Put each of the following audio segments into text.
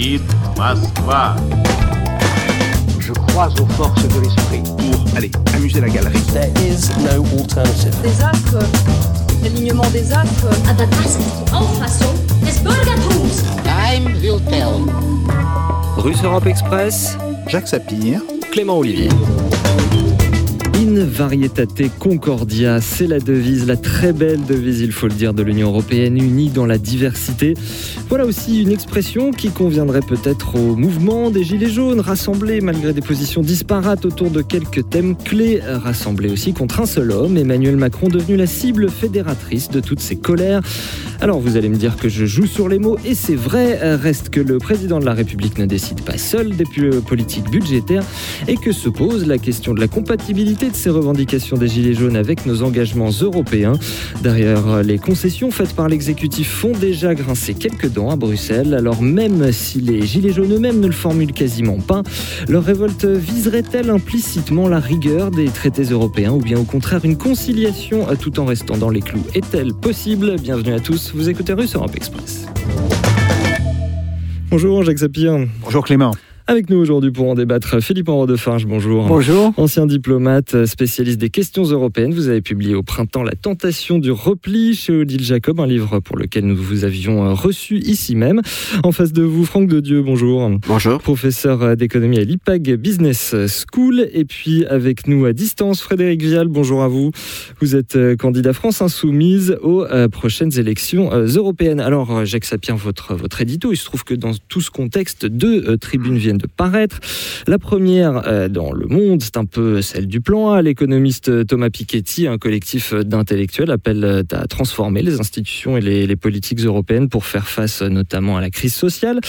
Moskva. Je crois aux forces de l'esprit. Pour, allez, amuser la galerie. There is no alternative. Des astres, l'alignement des astres. Aber das ist Auffassung des Bürgertums. Time will tell. Russe Europe Express, Jacques Sapir. Clément Olivier. Varietate concordia, c'est la devise, la très belle devise, il faut le dire, de l'Union européenne, unie dans la diversité. Voilà aussi une expression qui conviendrait peut-être au mouvement des Gilets jaunes, rassemblés malgré des positions disparates autour de quelques thèmes clés, rassemblés aussi contre un seul homme, Emmanuel Macron, devenu la cible fédératrice de toutes ces colères. Alors vous allez me dire que je joue sur les mots, et c'est vrai, reste que le président de la République ne décide pas seul des politiques budgétaires, et que se pose la question de la compatibilité de ces revendications des Gilets jaunes avec nos engagements européens. Derrière les concessions faites par l'exécutif font déjà grincer quelques dents à Bruxelles. Alors même si les Gilets jaunes eux-mêmes ne le formulent quasiment pas, leur révolte viserait-elle implicitement la rigueur des traités européens ou bien au contraire une conciliation tout en restant dans les clous Est-elle possible? Bienvenue à tous, vous écoutez Russe Europe Express. Bonjour Jacques Sapir. Bonjour Clément. Avec nous aujourd'hui pour en débattre, Philippe Henri de Farge, bonjour. Bonjour. Ancien diplomate, spécialiste des questions européennes, vous avez publié au printemps La tentation du repli chez Odile Jacob, un livre pour lequel nous vous avions reçu ici même. En face de vous, Franck de Dieu, bonjour. Bonjour. Professeur d'économie à l'IPAG Business School. Et puis avec nous à distance, Frédéric Vial, bonjour à vous. Vous êtes candidat France Insoumise aux prochaines élections européennes. Alors, Jacques Sapien, votre, votre édito, il se trouve que dans tout ce contexte, deux tribunes viennent de paraître. La première euh, dans Le Monde, c'est un peu celle du plan A. L'économiste Thomas Piketty, un collectif d'intellectuels, appelle à transformer les institutions et les, politiques européennes pour faire face notamment à la crise sociale.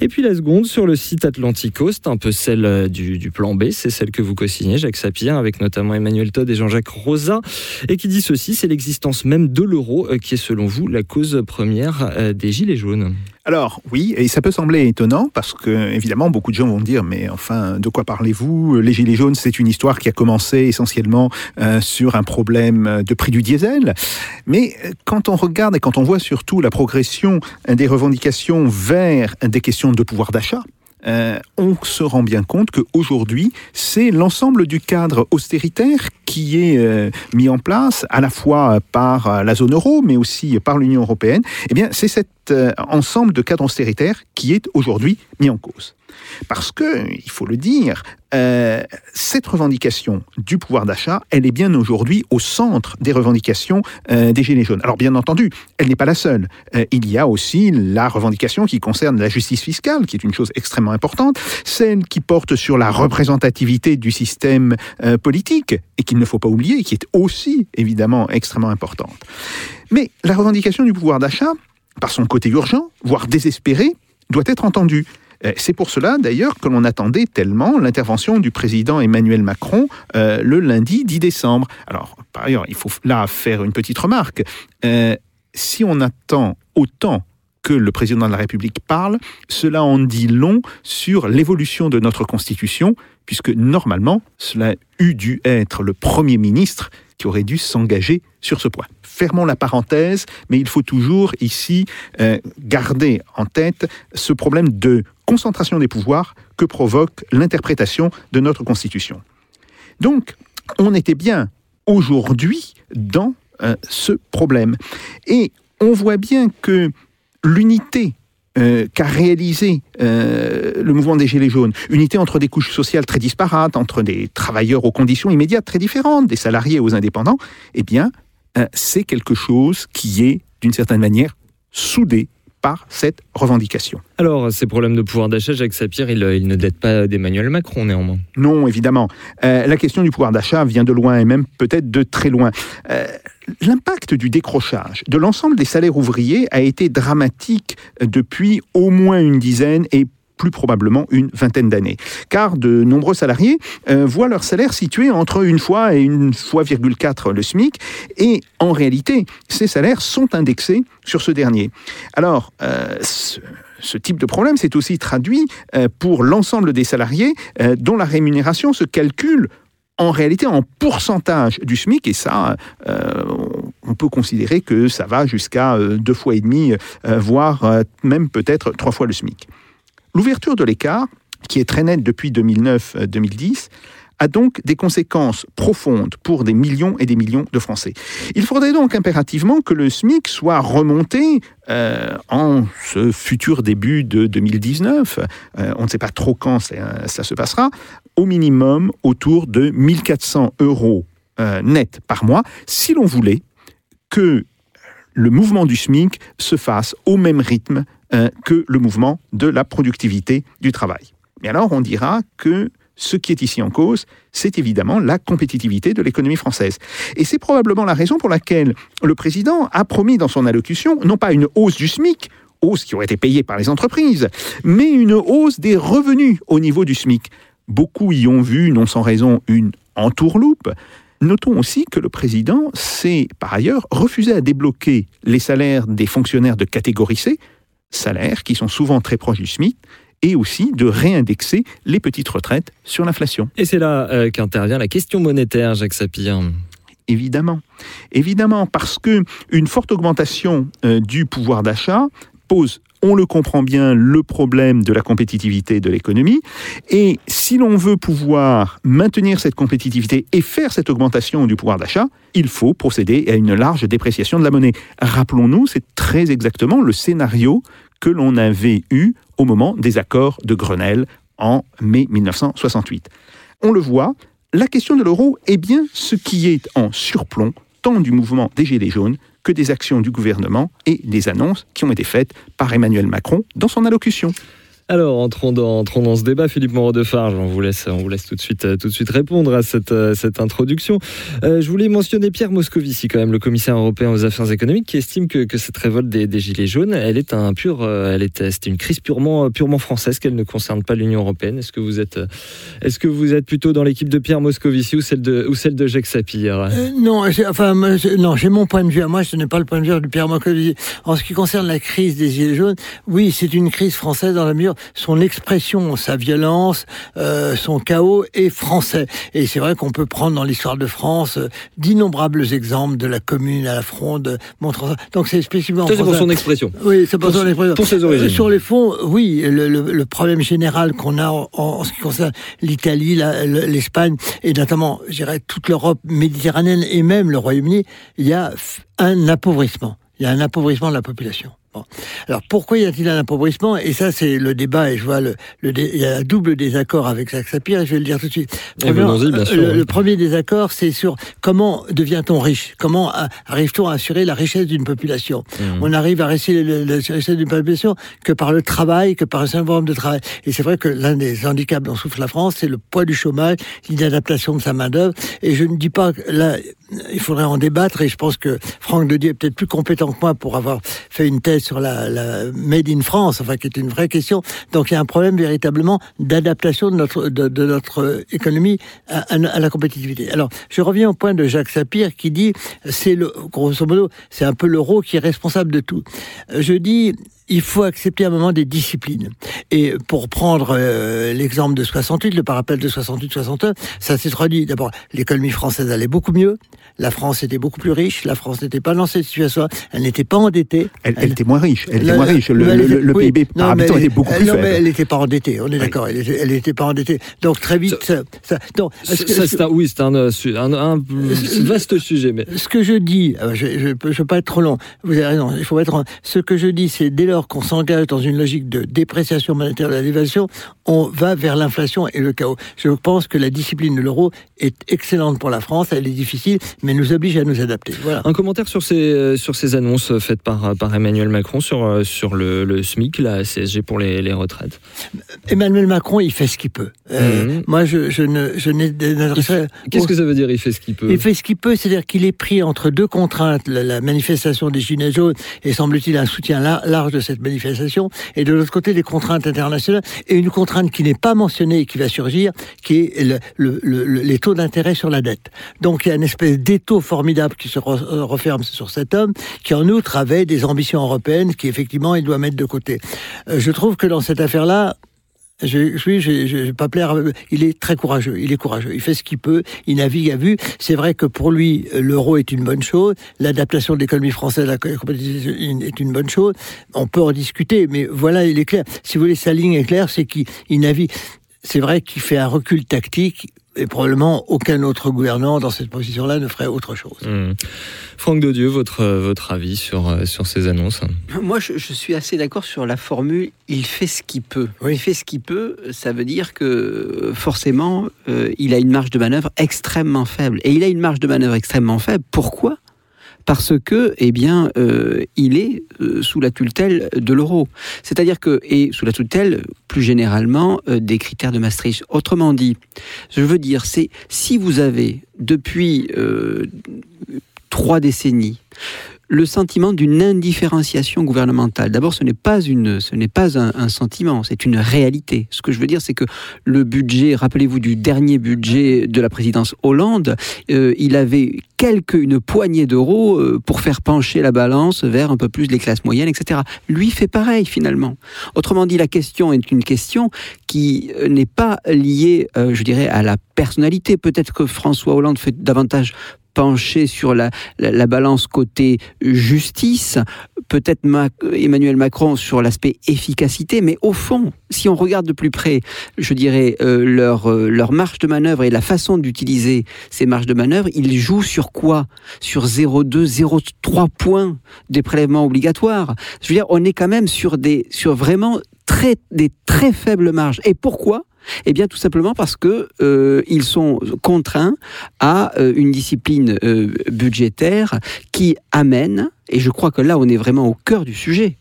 Et puis la seconde, sur le site Atlantico, c'est un peu celle du, du plan B, c'est celle que vous co-signez, Jacques Sapir, avec notamment Emmanuel Todd et Jean-Jacques Rosa, et qui dit ceci, c'est l'existence même de l'euro qui est selon vous la cause première des Gilets jaunes. Alors oui, et ça peut sembler étonnant parce que évidemment beaucoup de gens vont dire mais enfin de quoi parlez-vous? Les gilets jaunes c'est une histoire qui a commencé essentiellement euh, sur un problème de prix du diesel. Mais quand on regarde et quand on voit surtout la progression des revendications vers des questions de pouvoir d'achat, euh, on se rend bien compte qu'aujourd'hui, c'est l'ensemble du cadre austéritaire qui est euh, mis en place à la fois par la zone euro, mais aussi par l'Union européenne. Eh bien, c'est cet euh, ensemble de cadres austéritaires qui est aujourd'hui mis en cause. Parce que, il faut le dire, euh, cette revendication du pouvoir d'achat, elle est bien aujourd'hui au centre des revendications euh, des Gilets jaunes. Alors bien entendu, elle n'est pas la seule. Euh, il y a aussi la revendication qui concerne la justice fiscale, qui est une chose extrêmement importante, celle qui porte sur la représentativité du système politique, et qu'il ne faut pas oublier, qui est aussi évidemment extrêmement importante. Mais la revendication du pouvoir d'achat, par son côté urgent, voire désespéré, doit être entendue. C'est pour cela, d'ailleurs, que l'on attendait tellement l'intervention du président Emmanuel Macron euh, le lundi 10 décembre. Alors, par ailleurs, il faut là faire une petite remarque. Euh, si on attend autant que le président de la République parle, cela en dit long sur l'évolution de notre Constitution, puisque normalement, cela eût dû être le Premier ministre qui aurait dû s'engager sur ce point. Fermons la parenthèse, mais il faut toujours ici euh, garder en tête ce problème de concentration des pouvoirs que provoque l'interprétation de notre Constitution. Donc, on était bien aujourd'hui dans euh, ce problème. Et on voit bien que l'unité euh, qu'a réalisé euh, le mouvement des Gilets jaunes, unité entre des couches sociales très disparates, entre des travailleurs aux conditions immédiates très différentes, des salariés aux indépendants, eh bien, c'est quelque chose qui est, d'une certaine manière, soudé par cette revendication. Alors, ces problèmes de pouvoir d'achat, Jacques Sapir, il, il ne date pas d'Emmanuel Macron, néanmoins. Non, évidemment. Euh, la question du pouvoir d'achat vient de loin, et même peut-être de très loin. Euh, L'impact du décrochage de l'ensemble des salaires ouvriers a été dramatique depuis au moins une dizaine et plus probablement une vingtaine d'années. Car de nombreux salariés euh, voient leur salaire situé entre une fois et une fois virgule quatre le SMIC, et en réalité, ces salaires sont indexés sur ce dernier. Alors, euh, ce, type de problème s'est aussi traduit euh, pour l'ensemble des salariés dont la rémunération se calcule en réalité en pourcentage du SMIC, et ça, on peut considérer que ça va jusqu'à deux fois et demi, voire même peut-être trois fois le SMIC. L'ouverture de l'écart, qui est très nette depuis 2009-2010, a donc des conséquences profondes pour des millions et des millions de Français. Il faudrait donc impérativement que le SMIC soit remonté euh, en ce futur début de 2019, euh, on ne sait pas trop quand ça, se passera, au minimum autour de 1400 euros euh, net par mois, si l'on voulait que le mouvement du SMIC se fasse au même rythme euh, que le mouvement de la productivité du travail. Mais alors on dira que ce qui est ici en cause, c'est évidemment la compétitivité de l'économie française. Et c'est probablement la raison pour laquelle le président a promis dans son allocution non pas une hausse du SMIC, hausse qui aurait été payée par les entreprises, mais une hausse des revenus au niveau du SMIC. Beaucoup y ont vu, non sans raison, une entourloupe. Notons aussi que le président s'est par ailleurs refusé à débloquer les salaires des fonctionnaires de catégorie C, salaires qui sont souvent très proches du SMIC, et aussi de réindexer les petites retraites sur l'inflation. Et c'est là euh, qu'intervient la question monétaire, Jacques Sapir. Évidemment, évidemment, parce que une forte augmentation euh, du pouvoir d'achat pose on le comprend bien, le problème de la compétitivité de l'économie. Et si l'on veut pouvoir maintenir cette compétitivité et faire cette augmentation du pouvoir d'achat, il faut procéder à une large dépréciation de la monnaie. Rappelons-nous, c'est très exactement le scénario que l'on avait eu au moment des accords de Grenelle en mai 1968. On le voit, la question de l'euro est bien ce qui est en surplomb tant du mouvement des Gilets jaunes que des actions du gouvernement et des annonces qui ont été faites par Emmanuel Macron dans son allocution. Alors, entrons dans, entrons dans ce débat, Philippe Moreau de Farge. On vous laisse, on vous laisse tout de suite, tout de suite répondre à cette, cette introduction. Euh, je voulais mentionner Pierre Moscovici, quand même, le commissaire européen aux affaires économiques, qui estime que, que cette révolte des, des, gilets jaunes, elle est un pur, euh, elle est, c'est une crise purement, purement française, qu'elle ne concerne pas l'Union européenne. Est-ce que vous êtes, est-ce que vous êtes plutôt dans l'équipe de Pierre Moscovici ou celle de, ou celle de Jacques Sapir? Euh, Non, enfin, non, j'ai mon point de vue à moi. Ce n'est pas le point de vue de Pierre Moscovici. En ce qui concerne la crise des gilets jaunes, oui, c'est une crise française dans la mesure son expression sa violence, euh, son chaos est français. Et c'est vrai qu'on peut prendre dans l'histoire de France euh, d'innombrables exemples de la commune à la fronde montrant ça. Donc c'est spécifiquement. C'est pour son expression. Oui, c'est pour, pour, son expression. Pour ses origines. Euh, sur les fonds, oui, le, le, le problème général qu'on a en, en, ce qui concerne l'Italie, l'Espagne et notamment, je dirais, toute l'Europe méditerranéenne et même le Royaume-Uni, il y a un appauvrissement. Il y a un appauvrissement de la population. Bon. Alors pourquoi y a-t-il un appauvrissement? Et ça, c'est le débat, et je vois le, le il y a un double désaccord avec Jacques Sapir, et je vais le dire tout de suite. Premièrement, bien sûr, le, oui. le, premier désaccord, c'est sur comment devient-on riche? Comment arrive-t-on à assurer la richesse d'une population? Mmh. On arrive à assurer la, richesse d'une population que par le travail, que par un certain nombre de travail. Et c'est vrai que l'un des handicaps dont souffre la France, c'est le poids du chômage, l'inadaptation de sa main-d'œuvre. Et je ne dis pas que là, il faudrait en débattre, et je pense que Franck Dedier est peut-être plus compétent que moi pour avoir fait une thèse sur la, Made in France, enfin qui est une vraie question. Donc il y a un problème véritablement d'adaptation de notre, de, notre économie à, à, la compétitivité. Alors je reviens au point de Jacques Sapir qui dit, c'est le, grosso modo, c'est un peu l'euro qui est responsable de tout. Je dis, il faut accepter à un moment des disciplines. Et pour prendre euh, l'exemple de 68, le parapel de 68-61, ça s'est traduit. D'abord, l'économie française allait beaucoup mieux. La France était beaucoup plus riche. La France n'était pas dans cette situation. Elle n'était pas endettée. Elle, elle, elle, était moins riche. Elle était moins riche. Le, le, le, le oui, PIB par habitant était beaucoup plus non, faible. mais elle n'était pas endettée. On est oui. d'accord. Elle n'était pas endettée. Donc très vite, ça. ça, non, ça, que, ça un, oui, c'est un, un, un, vaste sujet. Mais ce que je dis, je ne veux pas être trop long. Vous avez raison. Il faut être. Ce que je dis, c'est dès lors qu'on s'engage dans une logique de dépréciation monétaire de la dévaluation, on va vers l'inflation et le chaos. Je pense que la discipline de l'euro est excellente pour la France. Elle est difficile, mais nous oblige à nous adapter. Voilà. Un commentaire sur ces, sur ces annonces faites par, par Emmanuel Macron sur, sur le, le SMIC, la CSG pour les, les retraites. Emmanuel Macron, il fait ce qu'il peut. Euh, mmh. Moi, je, je ne, je Qu'est-ce que ça veut dire, il fait ce qu'il peut Il fait ce qu'il peut, c'est-à-dire qu'il est pris entre deux contraintes, la, la manifestation des Gilets jaunes et semble-t-il un soutien large de cette manifestation, et de l'autre côté des contraintes internationales, et une contrainte qui n'est pas mentionnée et qui va surgir, qui est le, le, le, les taux d'intérêt sur la dette. Donc il y a une espèce d'étau formidable qui se referme sur cet homme, qui en outre avait des ambitions européennes qui effectivement il doit mettre de côté. Euh, je trouve que dans cette affaire-là, Je, je, je, je vais pas plaire. Il est très courageux. Il est courageux. Il fait ce qu'il peut. Il navigue à vue. C'est vrai que pour lui, l'euro est une bonne chose. L'adaptation de l'économie française à la compétition est une bonne chose. On peut en discuter, mais voilà, il est clair. Si vous voulez, sa ligne est claire, c'est qu'il il navigue. C'est vrai qu'il fait un recul tactique et probablement aucun autre gouvernant dans cette position-là ne ferait autre chose. Mmh. Franck de Dieu, votre, votre avis sur, euh, sur ces annonces? Moi, je, je suis assez d'accord sur la formule il fait ce qu'il peut. Oui. Il fait ce qu'il peut, ça veut dire que euh, forcément, euh, il a une marge de manœuvre extrêmement faible. Et il a une marge de manœuvre extrêmement faible. Pourquoi? Parce que, eh bien, euh, il est euh, sous la tutelle de l'euro. C'est-à-dire que, et sous la tutelle, plus généralement, euh, des critères de Maastricht. Autrement dit, je veux dire, c'est si vous avez depuis trois décennies le sentiment d'une indifférenciation gouvernementale. D'abord, ce n'est pas une, ce n'est pas un, un sentiment, c'est une réalité. Ce que je veux dire, c'est que le budget, rappelez-vous du dernier budget de la présidence Hollande, euh, il avait quelques, une poignée d'euros euh, pour faire pencher la balance vers un peu plus les classes moyennes, etc. Lui fait pareil finalement. Autrement dit, la question est une question qui euh, n'est pas liée, euh, je dirais, à la personnalité. Peut-être que François Hollande fait davantage pencher sur la, la, la balance côté justice, peut-être Emmanuel Macron sur l'aspect efficacité, mais au fond, si on regarde de plus près, je dirais, euh, leur, euh, leur marge de manœuvre et la façon d'utiliser ces marges de manœuvre, ils jouent sur quoi? Sur 0,2, 0,3 points des prélèvements obligatoires. Je veux dire, on est quand même sur, des, sur vraiment très, des très faibles marges. Et pourquoi? Eh bien, tout simplement parce que euh, ils sont contraints à euh, une discipline euh, budgétaire qui amène, et je crois que là, on est vraiment au cœur du sujet.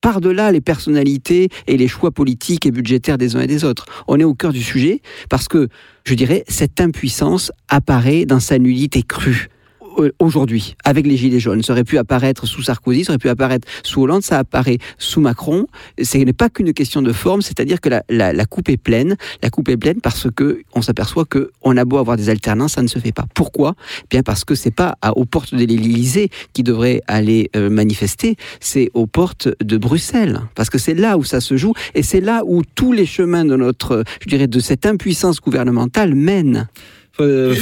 Par-delà les personnalités et les choix politiques et budgétaires des uns et des autres. On est au cœur du sujet parce que, je dirais, cette impuissance apparaît dans sa nullité crue aujourd'hui, avec les Gilets jaunes. Ça aurait pu apparaître sous Sarkozy, ça aurait pu apparaître sous Hollande, ça apparaît sous Macron. Ce n'est pas qu'une question de forme, c'est-à-dire que la, coupe est pleine. La coupe est pleine parce que on s'aperçoit que on a beau avoir des alternances, ça ne se fait pas. Pourquoi? Bien parce que c'est pas aux portes de l'Élysée qui devrait aller euh, manifester, c'est aux portes de Bruxelles, parce que c'est là où ça se joue et c'est là où tous les chemins de notre, je dirais, de cette impuissance gouvernementale mènent. Euh,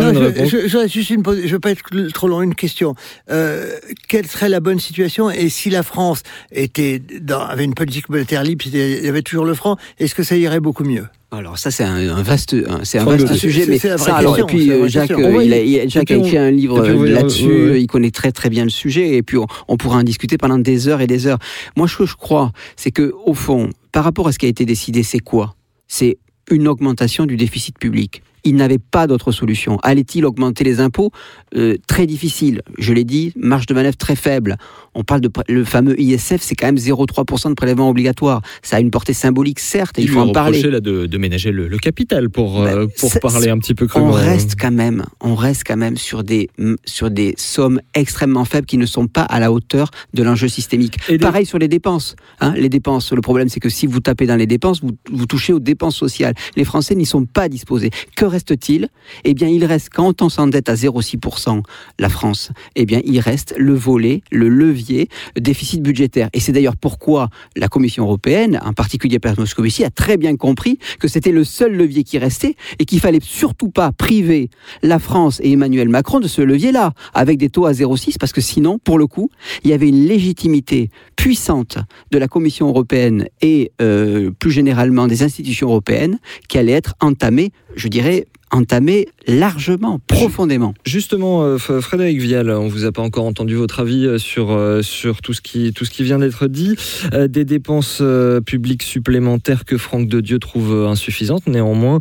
Non, non, une je, réponse. je, je, juste une pose- je veux pas être trop long, une question. Euh, quelle serait la bonne situation et si la France était dans, avait une politique monétaire libre, il y avait toujours le franc, est-ce que ça irait beaucoup mieux? Alors ça c'est un, un vaste, c'est un vaste sujet, mais ça, alors, et puis euh, Jacques, euh, il a, il a- Jacques Et a puis écrit un livre là-dessus, il connaît très très bien le sujet, et puis on, on pourra en discuter pendant des heures et des heures. Moi, ce que je crois, c'est que au fond, par rapport à ce qui a été décidé, c'est quoi? C'est une augmentation du déficit public. Il n'avait pas d'autre solution. Allait-il augmenter les impôts? Euh, Très difficile. Je l'ai dit, marge de manœuvre très faible. On parle de le fameux ISF, c'est quand même 0,3% de prélèvement obligatoire. Ça a une portée symbolique, certes, et il faut en parler. là, de, de ménager le, le capital pour, euh, Ben, pour parler un petit peu on crûment. reste quand même, on reste quand même sur des sur des sommes extrêmement faibles qui ne sont pas à la hauteur de l'enjeu systémique. Et Pareil sur les dépenses. Hein, les dépenses. Le problème, c'est que si vous tapez dans les dépenses, vous, vous touchez aux dépenses sociales. Les Français n'y sont pas disposés. Que reste-t-il? Eh bien, il reste quand on s'endette à 0,6%, la France. Eh bien, il reste le volet, le levier déficit budgétaire. Et c'est d'ailleurs pourquoi la Commission européenne, en particulier Pierre Moscovici, a très bien compris que c'était le seul levier qui restait et qu'il fallait surtout pas priver la France et Emmanuel Macron de ce levier-là, avec des taux à 0,6%, parce que sinon, pour le coup, il y avait une légitimité puissante de la Commission européenne et euh, plus généralement des institutions européennes qui allait être entamée, je dirais, entamée largement, profondément. Justement, euh, Frédéric Vial, on vous a pas encore entendu votre avis euh, sur, euh, sur tout, ce qui, tout ce qui vient d'être dit. Des dépenses publiques supplémentaires que Franck de Dieu trouve insuffisantes. Néanmoins,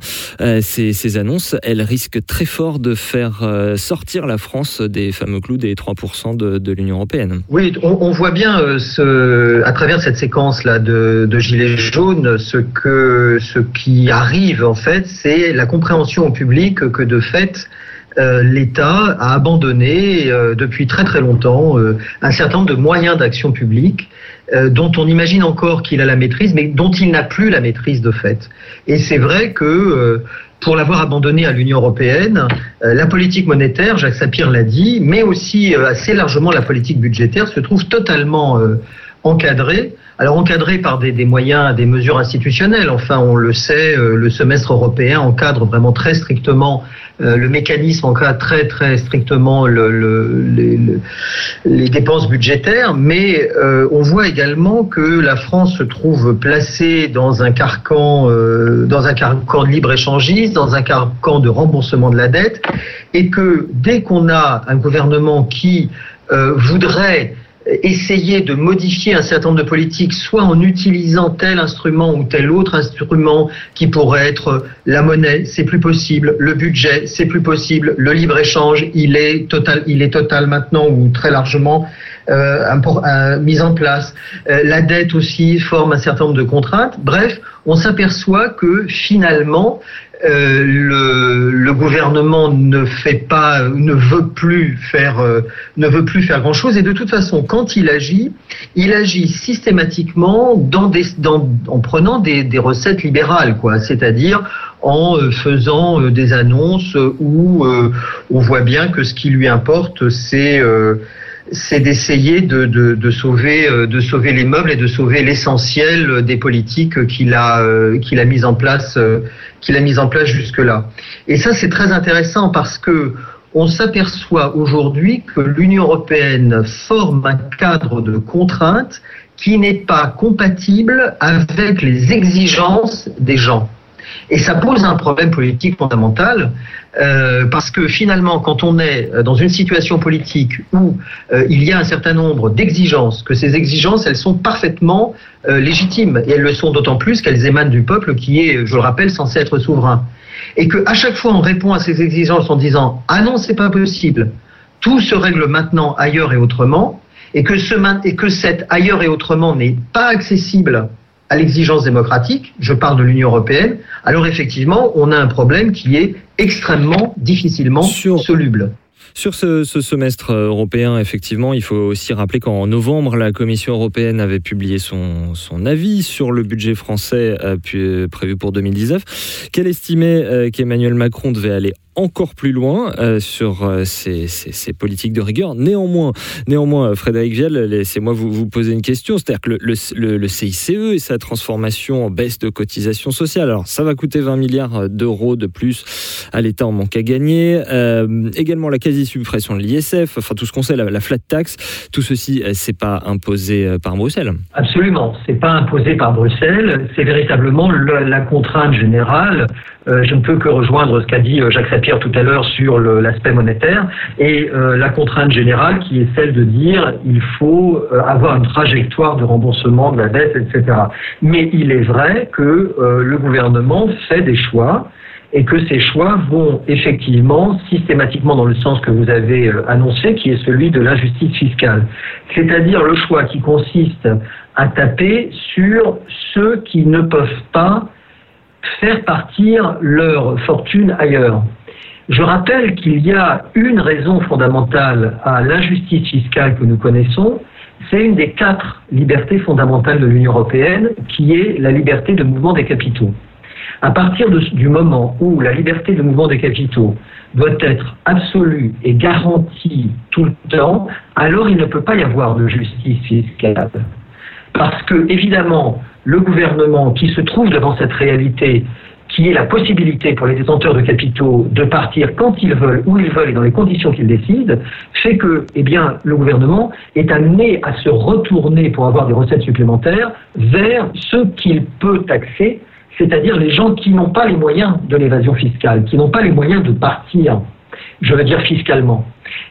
ces, ces annonces, elles risquent très fort de faire sortir la France des fameux clous des 3% de, de l'Union européenne. Oui, on, on voit bien ce, à travers cette séquence là de, de gilets jaunes, ce que ce qui arrive en fait, c'est la compréhension au public que de fait euh, l'État a abandonné euh, depuis très très longtemps euh, un certain nombre de moyens d'action publique dont on imagine encore qu'il a la maîtrise, mais dont il n'a plus la maîtrise de fait. Et c'est vrai que pour l'avoir abandonné à l'Union européenne, la politique monétaire, Jacques Sapir l'a dit, mais aussi assez largement la politique budgétaire se trouve totalement encadré. Alors encadré par des, moyens, des mesures institutionnelles. Enfin, on le sait, euh, le semestre européen encadre vraiment très strictement euh, le mécanisme encadre très très strictement le, le, les, le- les dépenses budgétaires, mais euh, on voit également que la France se trouve placée dans un carcan, dans un carcan de libre échangiste, dans un carcan de remboursement de la dette, et que dès qu'on a un gouvernement qui voudrait essayer de modifier un certain nombre de politiques, soit en utilisant tel instrument ou tel autre instrument qui pourrait être la monnaie, c'est plus possible, le budget, c'est plus possible, le libre-échange, il est total, il est total maintenant ou très largement euh, euh, mis en place. Euh, la dette aussi forme un certain nombre de contraintes. Bref, on s'aperçoit que finalement, euh, le, le gouvernement ne fait pas, ne veut plus faire, euh, ne veut plus faire grand chose. Et de toute façon, quand il agit, il agit systématiquement dans des, dans, en prenant des, des recettes libérales, quoi. C'est-à-dire en euh, faisant euh, des annonces où euh, on voit bien que ce qui lui importe, c'est euh, c'est d'essayer de, sauver euh, de sauver les meubles et de sauver l'essentiel des politiques qu'il a euh, qu'il a mis en place euh, qu'il mis en place jusque là. Et ça c'est très intéressant parce que on s'aperçoit aujourd'hui que l'Union européenne forme un cadre de contraintes qui n'est pas compatible avec les exigences des gens. Et ça pose un problème politique fondamental euh, parce que finalement, quand on est dans une situation politique où euh, il y a un certain nombre d'exigences, que ces exigences, elles sont parfaitement euh, légitimes. Et elles le sont d'autant plus qu'elles émanent du peuple qui est, je le rappelle, censé être souverain, et que à chaque fois on répond à ces exigences en disant ah non c'est pas possible, tout se règle maintenant ailleurs et autrement, et que ce et que cet ailleurs et autrement n'est pas accessible à l'exigence démocratique, je parle de l'Union européenne, alors effectivement, on a un problème qui est extrêmement difficilement Sur- soluble. Sur ce, ce semestre européen, effectivement, il faut aussi rappeler qu'en novembre, la Commission européenne avait publié son, son avis sur le budget français euh, prévu pour 2019, qu'elle estimait euh, qu'Emmanuel Macron devait aller encore plus loin euh, sur euh, ces, politiques de rigueur. Néanmoins, néanmoins euh, Frédéric Vielle, laissez-moi vous, poser une question. C'est-à-dire que le, CICE et sa transformation en baisse de cotisation sociale, alors ça va coûter 20 milliards d'euros de plus à l'État en manque à gagner. Également la quasi-suppression de l'ISF, enfin tout ce qu'on sait, la, la flat tax, tout ceci, c'est pas imposé par Bruxelles. Absolument, c'est pas imposé par Bruxelles, c'est véritablement le- la contrainte générale. Je ne peux que rejoindre ce qu'a dit Jacques Sapir tout à l'heure sur l'aspect monétaire et euh, la contrainte générale qui est celle de dire il faut euh, avoir une trajectoire de remboursement de la dette, etc. Mais il est vrai que euh, le gouvernement fait des choix et que ces choix vont effectivement systématiquement dans le sens que vous avez annoncé, qui est celui de l'injustice fiscale. C'est-à-dire le choix qui consiste à taper sur ceux qui ne peuvent pas faire partir leur fortune ailleurs. Je rappelle qu'il y a une raison fondamentale à l'injustice fiscale que nous connaissons, c'est une des quatre libertés fondamentales de l'Union européenne, qui est la liberté de mouvement des capitaux. À partir du moment où la liberté de mouvement des capitaux doit être absolue et garantie tout le temps, alors il ne peut pas y avoir de justice fiscale. Parce que, évidemment, le gouvernement qui se trouve devant cette réalité, qui est la possibilité pour les détenteurs de capitaux de partir quand ils veulent, où ils veulent et dans les conditions qu'ils décident, fait que, eh bien, le gouvernement est amené à se retourner pour avoir des recettes supplémentaires vers ceux qu'il peut taxer, c'est-à-dire les gens qui n'ont pas les moyens de l'évasion fiscale, qui n'ont pas les moyens de partir, je veux dire fiscalement.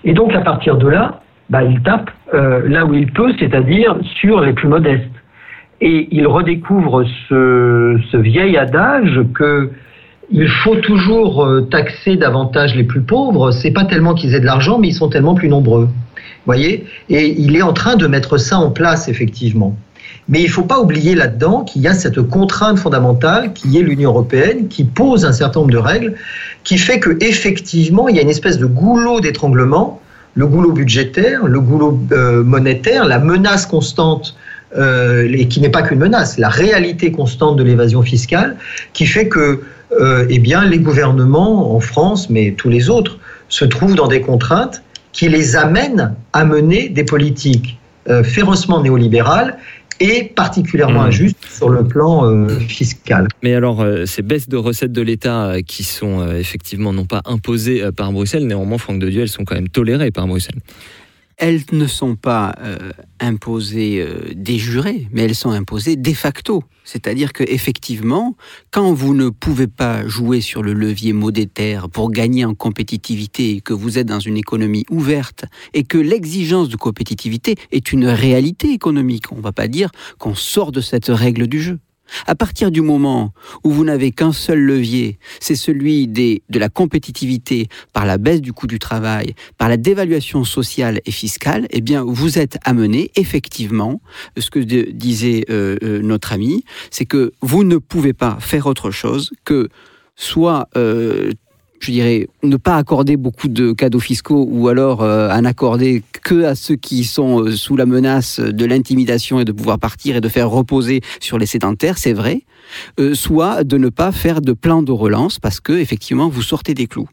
Et donc, à partir de là, bah, il tape euh, là où il peut, c'est-à-dire sur les plus modestes. Et il redécouvre ce, vieil adage que il faut toujours euh, taxer davantage les plus pauvres. C'est pas tellement qu'ils aient de l'argent, mais ils sont tellement plus nombreux. Voyez? Et il est en train de mettre ça en place, effectivement. Mais il ne faut pas oublier là-dedans qu'il y a cette contrainte fondamentale qui est l'Union européenne, qui pose un certain nombre de règles, qui fait que effectivement il y a une espèce de goulot d'étranglement, le goulot budgétaire, le goulot euh, monétaire, la menace constante euh, et qui n'est pas qu'une menace, la réalité constante de l'évasion fiscale, qui fait que euh, eh bien, les gouvernements en France, mais tous les autres, se trouvent dans des contraintes qui les amènent à mener des politiques euh, férocement néolibérale et particulièrement Mmh. injuste sur le plan euh, fiscal. Mais alors, euh, ces baisses de recettes de l'État euh, qui sont effectivement non pas imposées par Bruxelles, néanmoins, Franck de Dieu, elles sont quand même tolérées par Bruxelles. Elles ne sont pas euh, imposées euh, des jurés, mais elles sont imposées de facto. C'est-à-dire que effectivement, quand vous ne pouvez pas jouer sur le levier monétaire pour gagner en compétitivité, que vous êtes dans une économie ouverte et que l'exigence de compétitivité est une réalité économique, on ne va pas dire qu'on sort de cette règle du jeu. À partir du moment où vous n'avez qu'un seul levier, c'est celui de la compétitivité par la baisse du coût du travail, par la dévaluation sociale et fiscale, eh bien, vous êtes amené, effectivement, ce que disait euh, euh, notre ami, c'est que vous ne pouvez pas faire autre chose que soit, euh, je dirais, ne pas accorder beaucoup de cadeaux fiscaux ou alors euh, en accorder que à ceux qui sont euh, sous la menace de l'intimidation et de pouvoir partir et de faire reposer sur les sédentaires, c'est vrai. Euh, soit de ne pas faire de plan de relance parce que effectivement vous sortez des clous.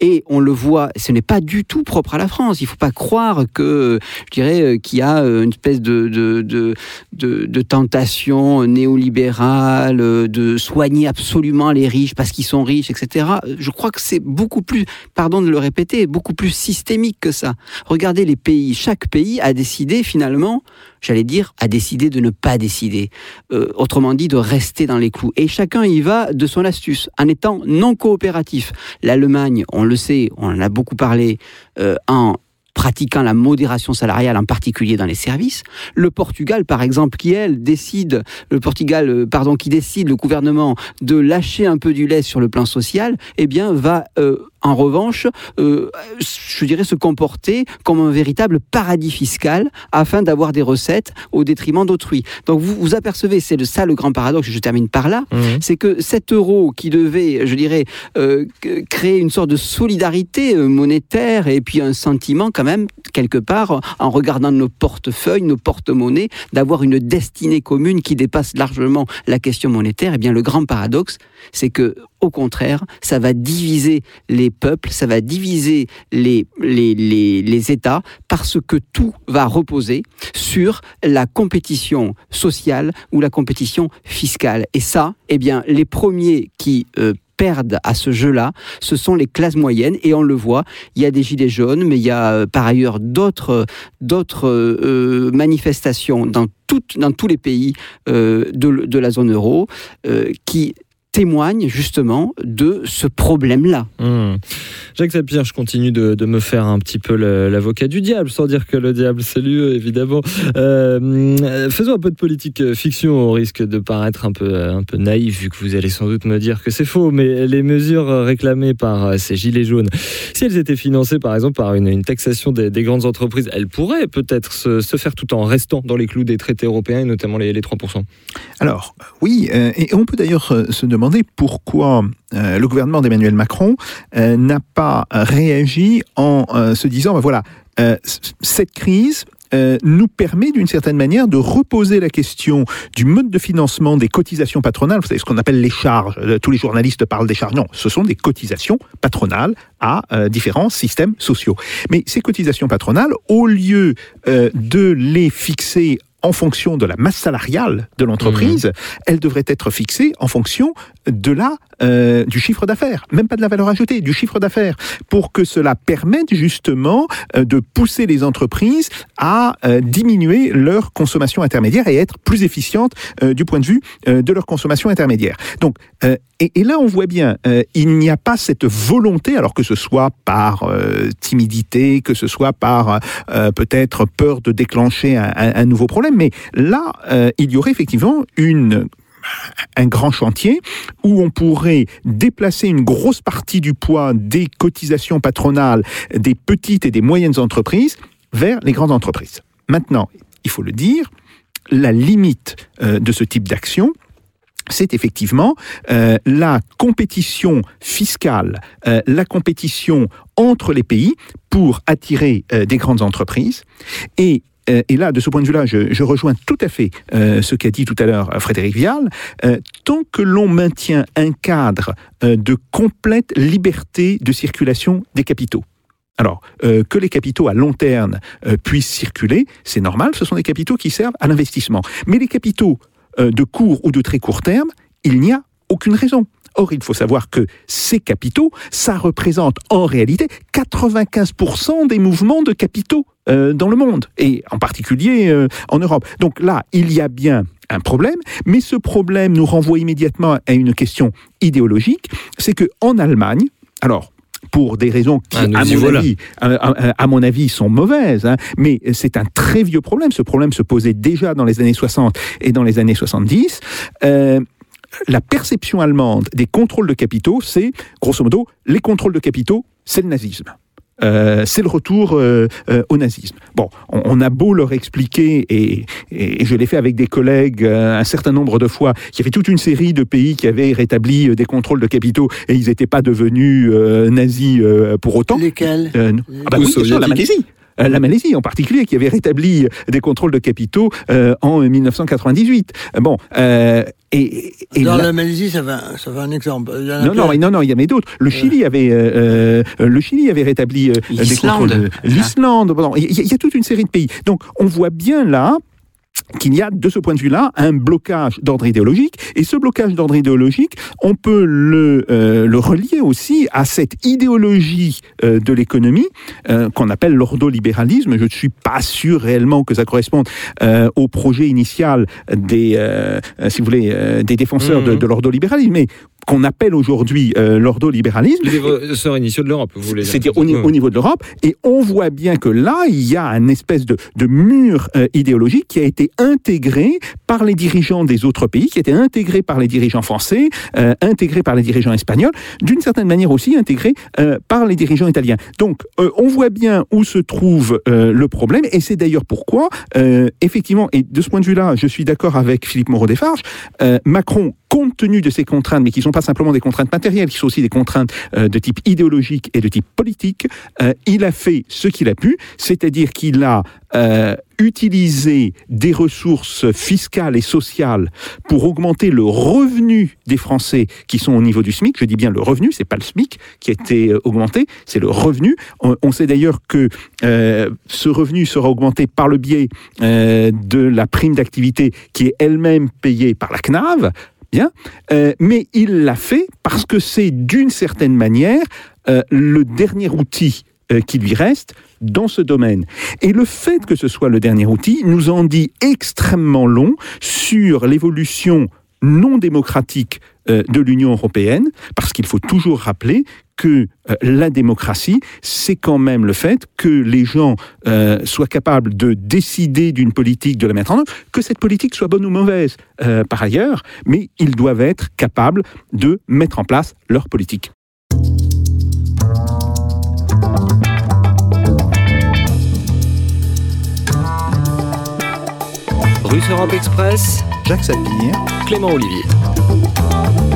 Et on le voit, ce n'est pas du tout propre à la France. Il ne faut pas croire que, je dirais, euh, qu'il y a euh, une espèce de, de, de, de, tentation néolibérale, de soigner absolument les riches parce qu'ils sont riches, etc. Je crois que c'est beaucoup plus, pardon de le répéter, beaucoup plus systémique que ça. Regardez les pays, chaque pays a décidé finalement, j'allais dire, a décidé de ne pas décider. Autrement dit, de rester dans Et chacun y va de son astuce, en étant non coopératif. L'Allemagne, on le sait, on en a beaucoup parlé, euh, en pratiquant la modération salariale, en particulier dans les services. Le Portugal, par exemple, qui elle décide, le Portugal, euh, pardon, qui décide le gouvernement de lâcher un peu du lait sur le plan social, eh bien, va euh, en revanche, euh, je dirais, se comporter comme un véritable paradis fiscal afin d'avoir des recettes au détriment d'autrui. Donc vous vous apercevez, c'est de ça le grand paradoxe, je termine par là, c'est que cet euro qui devait, je dirais, euh, créer une sorte de solidarité euh, monétaire et puis un sentiment quand même, quelque part, en regardant nos portefeuilles, nos porte-monnaies, d'avoir une destinée commune qui dépasse largement la question monétaire, eh bien le grand paradoxe, c'est que au contraire, ça va diviser les peuples, ça va diviser les, les, les, États, parce que tout va reposer sur la compétition sociale ou la compétition fiscale. Et ça, eh bien, les premiers qui euh, perdent à ce jeu-là, ce sont les classes moyennes, et on le voit, il y a des gilets jaunes, mais il y a euh, par ailleurs d'autres euh, manifestations dans, dans tous les pays de, de la zone euro qui témoignent justement de ce problème-là. Mmh. Jacques Sapir, je continue de, de me faire un petit peu l'avocat du diable, sans dire que le diable c'est lui, évidemment. Euh, faisons un peu de politique euh, fiction, au risque de paraître un peu, euh, un peu naïf, vu que vous allez sans doute me dire que c'est faux, mais les mesures réclamées par ces gilets jaunes, si elles étaient financées par exemple par une, une taxation des, des grandes entreprises, elles pourraient peut-être se, se faire tout en restant dans les clous des traités européens, et notamment les, les 3%. Alors, oui, euh, et on peut d'ailleurs se demander pourquoi euh, le gouvernement d'Emmanuel Macron euh, n'a pas réagi en euh, se disant, ben voilà, cette crise nous permet d'une certaine manière de reposer la question du mode de financement des cotisations patronales, vous savez ce qu'on appelle les charges, tous les journalistes parlent des charges, non, ce sont des cotisations patronales à différents systèmes sociaux. Mais ces cotisations patronales, au lieu de les fixer en fonction de la masse salariale de l'entreprise, elles devraient être fixées en fonction de la euh, du chiffre d'affaires, même pas de la valeur ajoutée, du chiffre d'affaires, pour que cela permette justement euh, de pousser les entreprises à euh, diminuer leur consommation intermédiaire et être plus efficientes du point de vue de leur consommation intermédiaire. Donc, euh, et, et là, on voit bien, il n'y a pas cette volonté, alors que ce soit par timidité, que ce soit par euh, peut-être peur de déclencher un, un- un nouveau problème, mais là, euh, il y aurait effectivement un grand chantier où on pourrait déplacer une grosse partie du poids des cotisations patronales des petites et des moyennes entreprises vers les grandes entreprises. Maintenant, il faut le dire, la limite euh, de ce type d'action, c'est effectivement euh, la compétition fiscale, la compétition entre les pays pour attirer des grandes entreprises. Et, et là, de ce point de vue-là, je, rejoins tout à fait euh, ce qu'a dit tout à l'heure euh, Frédéric Vial. Euh, tant que l'on maintient un cadre euh, de complète liberté de circulation des capitaux, Alors, euh, que les capitaux à long terme euh, puissent circuler, c'est normal, ce sont des capitaux qui servent à l'investissement. Mais les capitaux euh, de court ou de très court terme, il n'y a aucune raison. Or, il faut savoir que ces capitaux, ça représente en réalité 95% des mouvements de capitaux euh, dans le monde, et en particulier euh, en Europe. Donc là, il y a bien un problème, mais ce problème nous renvoie immédiatement à une question idéologique, c'est que en Allemagne, alors pour des raisons qui, Ah, à, mon voilà. avis, à, à- à mon avis, sont mauvaises, hein, mais c'est un très vieux problème. Ce problème se posait déjà dans les années 60 et dans les années 70. Euh, la perception allemande des contrôles de capitaux, c'est, grosso modo, les contrôles de capitaux, c'est le nazisme. Euh, c'est le retour euh, euh, au nazisme. Bon, on, on a beau leur expliquer, et, et je l'ai fait avec des collègues euh, un certain nombre de fois, qu'il y avait toute une série de pays qui avaient rétabli euh, des contrôles de capitaux et ils n'étaient pas devenus euh, nazis euh, pour autant. Lesquels? Euh. Ah bah oui, sûr, la. Malaisie. Euh, La Malaisie en particulier, qui avait rétabli des contrôles de capitaux euh, en 1998. Euh, Bon, euh, et, et Dans là- la Malaisie, ça va, ça va un exemple. Il y en a non, non, non, non, il y en avait d'autres. Le Chili avait, euh, euh, le Chili avait rétabli euh, des L'Islande. contrôles. de- L'Islande, pardon. il y, a- il y a toute une série de pays. Donc, on voit bien là qu'il y a, de ce point de vue-là, un blocage d'ordre idéologique. Et ce blocage d'ordre idéologique, on peut le, euh, le relier aussi à cette idéologie euh, de l'économie euh, qu'on appelle l'ordolibéralisme. Je ne suis pas sûr réellement que ça corresponde euh, au projet initial des, euh, euh, si vous voulez, euh, des défenseurs de, Mhm. de l'ordolibéralisme, mais qu'on appelle aujourd'hui euh, l'ordolibéralisme. Les initiaux de l'Europe, vous voulez dire. C'est-à-dire au, niveau de l'Europe. Et on voit bien que là, il y a un espèce de, de mur euh, idéologique qui a été intégré par les dirigeants des autres pays, qui a été intégré par les dirigeants français, euh, intégré par les dirigeants espagnols, d'une certaine manière aussi intégré euh, par les dirigeants italiens. Donc, on voit bien où se trouve le problème, et c'est d'ailleurs pourquoi, effectivement, et de ce point de vue-là, je suis d'accord avec Philippe Moreau-Desfarges, euh, Macron, compte tenu de ces contraintes, mais qui ne pas simplement des contraintes matérielles, qui sont aussi des contraintes euh, de type idéologique et de type politique, euh, il a fait ce qu'il a pu, c'est-à-dire qu'il a euh, utilisé des ressources fiscales et sociales pour augmenter le revenu des Français qui sont au niveau du SMIC. Je dis bien le revenu, c'est pas le SMIC qui a été augmenté, c'est le revenu. On, sait d'ailleurs que ce revenu sera augmenté par le biais de la prime d'activité qui est elle-même payée par la CNAV. Bien, Euh, mais il l'a fait parce que c'est d'une certaine manière euh, le dernier outil euh, qui lui reste dans ce domaine. Et le fait que ce soit le dernier outil nous en dit extrêmement long sur l'évolution non démocratique de l'Union européenne, parce qu'il faut toujours rappeler que euh, la démocratie, c'est quand même le fait que les gens euh, soient capables de décider d'une politique, de la mettre en œuvre, que cette politique soit bonne ou mauvaise euh, par ailleurs, mais ils doivent être capables de mettre en place leur politique. Russe Europe Express, Jacques Sapir. Clément Olivier.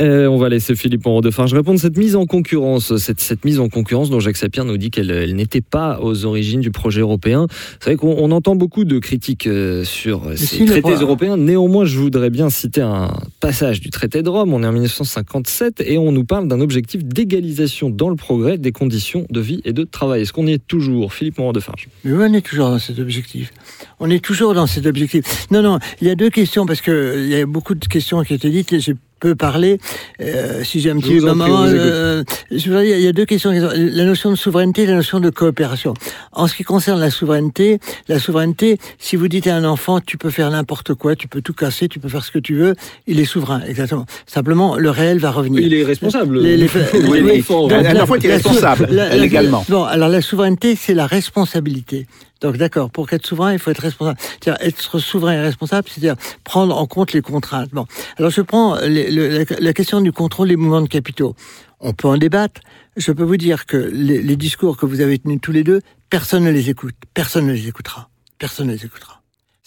Euh, on va laisser Philippe Moreau-Defarge répondre. Cette mise en concurrence, cette, cette mise en concurrence dont Jacques Sapir nous dit qu'elle elle n'était pas aux origines du projet européen. C'est vrai qu'on on entend beaucoup de critiques euh, sur ces si, traités européens. Néanmoins, je voudrais bien citer un passage du traité de Rome. On est en 1957 et on nous parle d'un objectif d'égalisation dans le progrès des conditions de vie et de travail. Est-ce qu'on y est toujours, Philippe Moreau-Defarge Mais oui, on est toujours dans cet objectif. On est toujours dans cet objectif. Non, non, il y a deux questions, parce que euh, il y a beaucoup de questions qui étaient dites, et j'ai peu parlé. Euh, si j'ai un petit moment, euh, je voudrais dire, il y a deux questions. La notion de souveraineté et la notion de coopération. En ce qui concerne la souveraineté, la souveraineté, si vous dites à un enfant, tu peux faire n'importe quoi, tu peux tout casser, tu peux faire ce que tu veux, il est souverain, exactement. Simplement, le réel va revenir. Il est responsable. Les- les- Oui, oui, oui. donc À la la- fois, il est responsable, la- légalement. Bon, alors la souveraineté, c'est la responsabilité. Donc d'accord, pour être souverain, il faut être responsable. C'est-à-dire être souverain et responsable, c'est-à-dire prendre en compte les contraintes. Bon, alors je prends la question du contrôle des mouvements de capitaux. On peut en débattre. Je peux vous dire que les, les discours que vous avez tenus tous les deux, personne ne les écoute. Personne ne les écoutera. Personne ne les écoutera.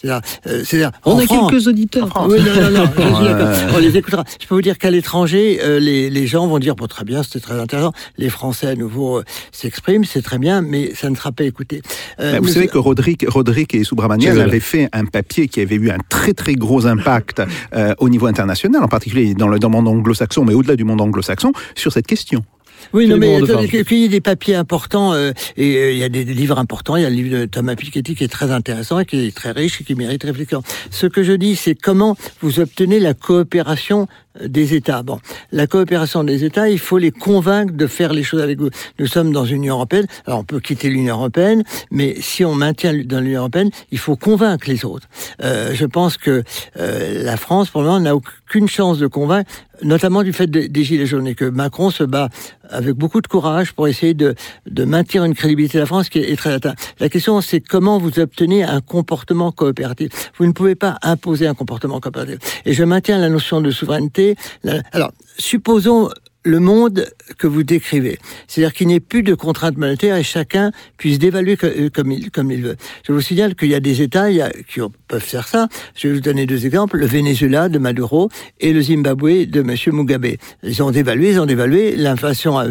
C'est-à-dire, euh, On en a France- quelques auditeurs. oui, non, non, non, je suis Ouais. d'accord. On les écoutera. Je peux vous dire qu'à l'étranger, euh, les, les gens vont dire, bon, très bien, c'était très intéressant. Les Français, à nouveau, euh, s'expriment, c'est très bien, mais ça ne sera pas écouté. Euh, Bah, Vous savez que Roderick, Roderick et Subramanian avaient fait un papier qui avait eu un très très gros impact euh, au niveau international, en particulier dans le, dans le monde anglo-saxon, mais au-delà du monde anglo-saxon, sur cette question. Oui, non, mais qu'il y ait des papiers importants, euh, et euh, il y a des livres importants. Il y a le livre de Thomas Piketty qui est très intéressant et qui est très riche et qui mérite réflexion. Ce que je dis, c'est comment vous obtenez la coopération des États. Bon, la coopération des États, il faut les convaincre de faire les choses avec vous. Nous sommes dans une Union européenne. Alors, on peut quitter l'Union européenne, mais si on maintient dans l'Union européenne, il faut convaincre les autres. Euh, je pense que euh, la France, pour le moment, n'a aucune chance de convaincre, notamment du fait de- des Gilets jaunes, et que Macron se bat avec beaucoup de courage pour essayer de, de maintenir une crédibilité de la France qui est, est très atteinte. La question, c'est comment vous obtenez un comportement coopératif. Vous ne pouvez pas imposer un comportement coopératif. Et je maintiens la notion de souveraineté. La- Alors, supposons le monde que vous décrivez. C'est-à-dire qu'il n'y ait plus de contraintes monétaires et chacun puisse dévaluer euh, comme il, comme il veut. Je vous signale qu'il y a des États il y a- qui ont- peuvent faire ça. Je vais vous donner deux exemples. Le Venezuela de Maduro et le Zimbabwe de M. Mugabe. Ils ont dévalué, ils ont dévalué. L'inflation a-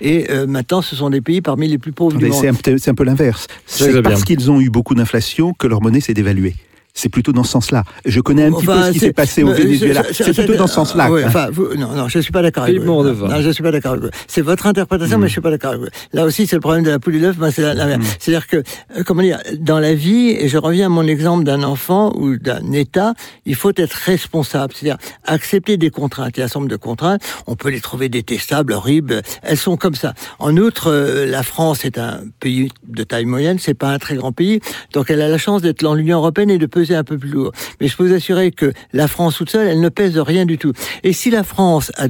et euh, maintenant ce sont des pays parmi les plus pauvres du Mais monde. c'est un, peu- c'est un peu l'inverse. C'est parce qu'ils ont eu beaucoup d'inflation que leur monnaie s'est dévaluée. C'est plutôt dans ce sens-là. Je connais un petit Enfin, peu ce qui s'est passé au Venezuela. c'est- C'est plutôt dans ce sens-là. Ah, quoi. enfin, vous- non, non, je suis pas d'accord avec vous. Non, je suis pas d'accord avec vous. C'est votre interprétation, mais je suis pas d'accord avec vous. Là aussi, c'est le problème de la poule et l'œuf. merde. C'est-à-dire que, euh, comment dire, dans la vie, et je reviens à mon exemple d'un enfant ou d'un État, il faut être responsable. C'est-à-dire accepter des contraintes. Il y a un certain nombre de contraintes. On peut les trouver détestables, horribles. Elles sont comme ça. En outre, euh, la France est un pays de taille moyenne. C'est pas un très grand pays. Donc, elle a la chance d'être dans l'Union européenne et de peser un peu plus lourd. Mais je peux vous assurer que la France toute seule, elle ne pèse rien du tout. Et si la France, a,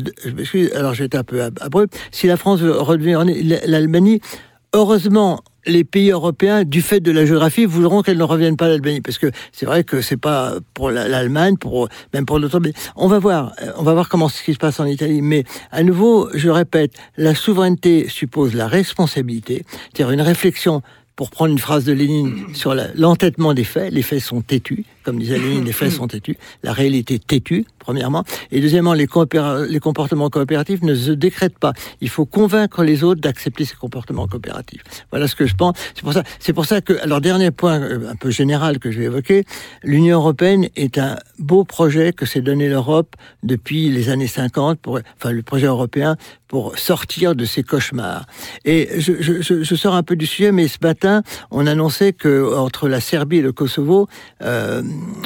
alors être un peu ab- abrupt, si la France veut redevenir l'Albanie, heureusement, les pays européens, du fait de la géographie, voudront qu'elle ne revienne pas à l'Albanie, parce que c'est vrai que c'est pas pour la- l'Allemagne, pour même pour d'autres. pays. On va voir, euh, on va voir comment ce qui se passe en Italie. Mais à nouveau, je répète, la souveraineté suppose la responsabilité, c'est-à-dire une réflexion. Pour prendre une phrase de Lénine sur l'entêtement des faits, les faits sont têtus, comme disait Lénine, les faits sont têtus, la réalité est têtue, premièrement, et deuxièmement, les, comportements coopératifs ne se décrètent pas. Il faut convaincre les autres d'accepter ces comportements coopératifs. Voilà ce que je pense. C'est pour ça, c'est pour ça que, alors dernier point euh, un peu général que je vais évoquer, l'Union européenne est un beau projet que s'est donné l'Europe depuis les années 50, pour, enfin le projet européen pour sortir de ces cauchemars. Et je, je, je, je sors un peu du sujet, mais ce matin, on annonçait que entre la Serbie et le Kosovo, euh,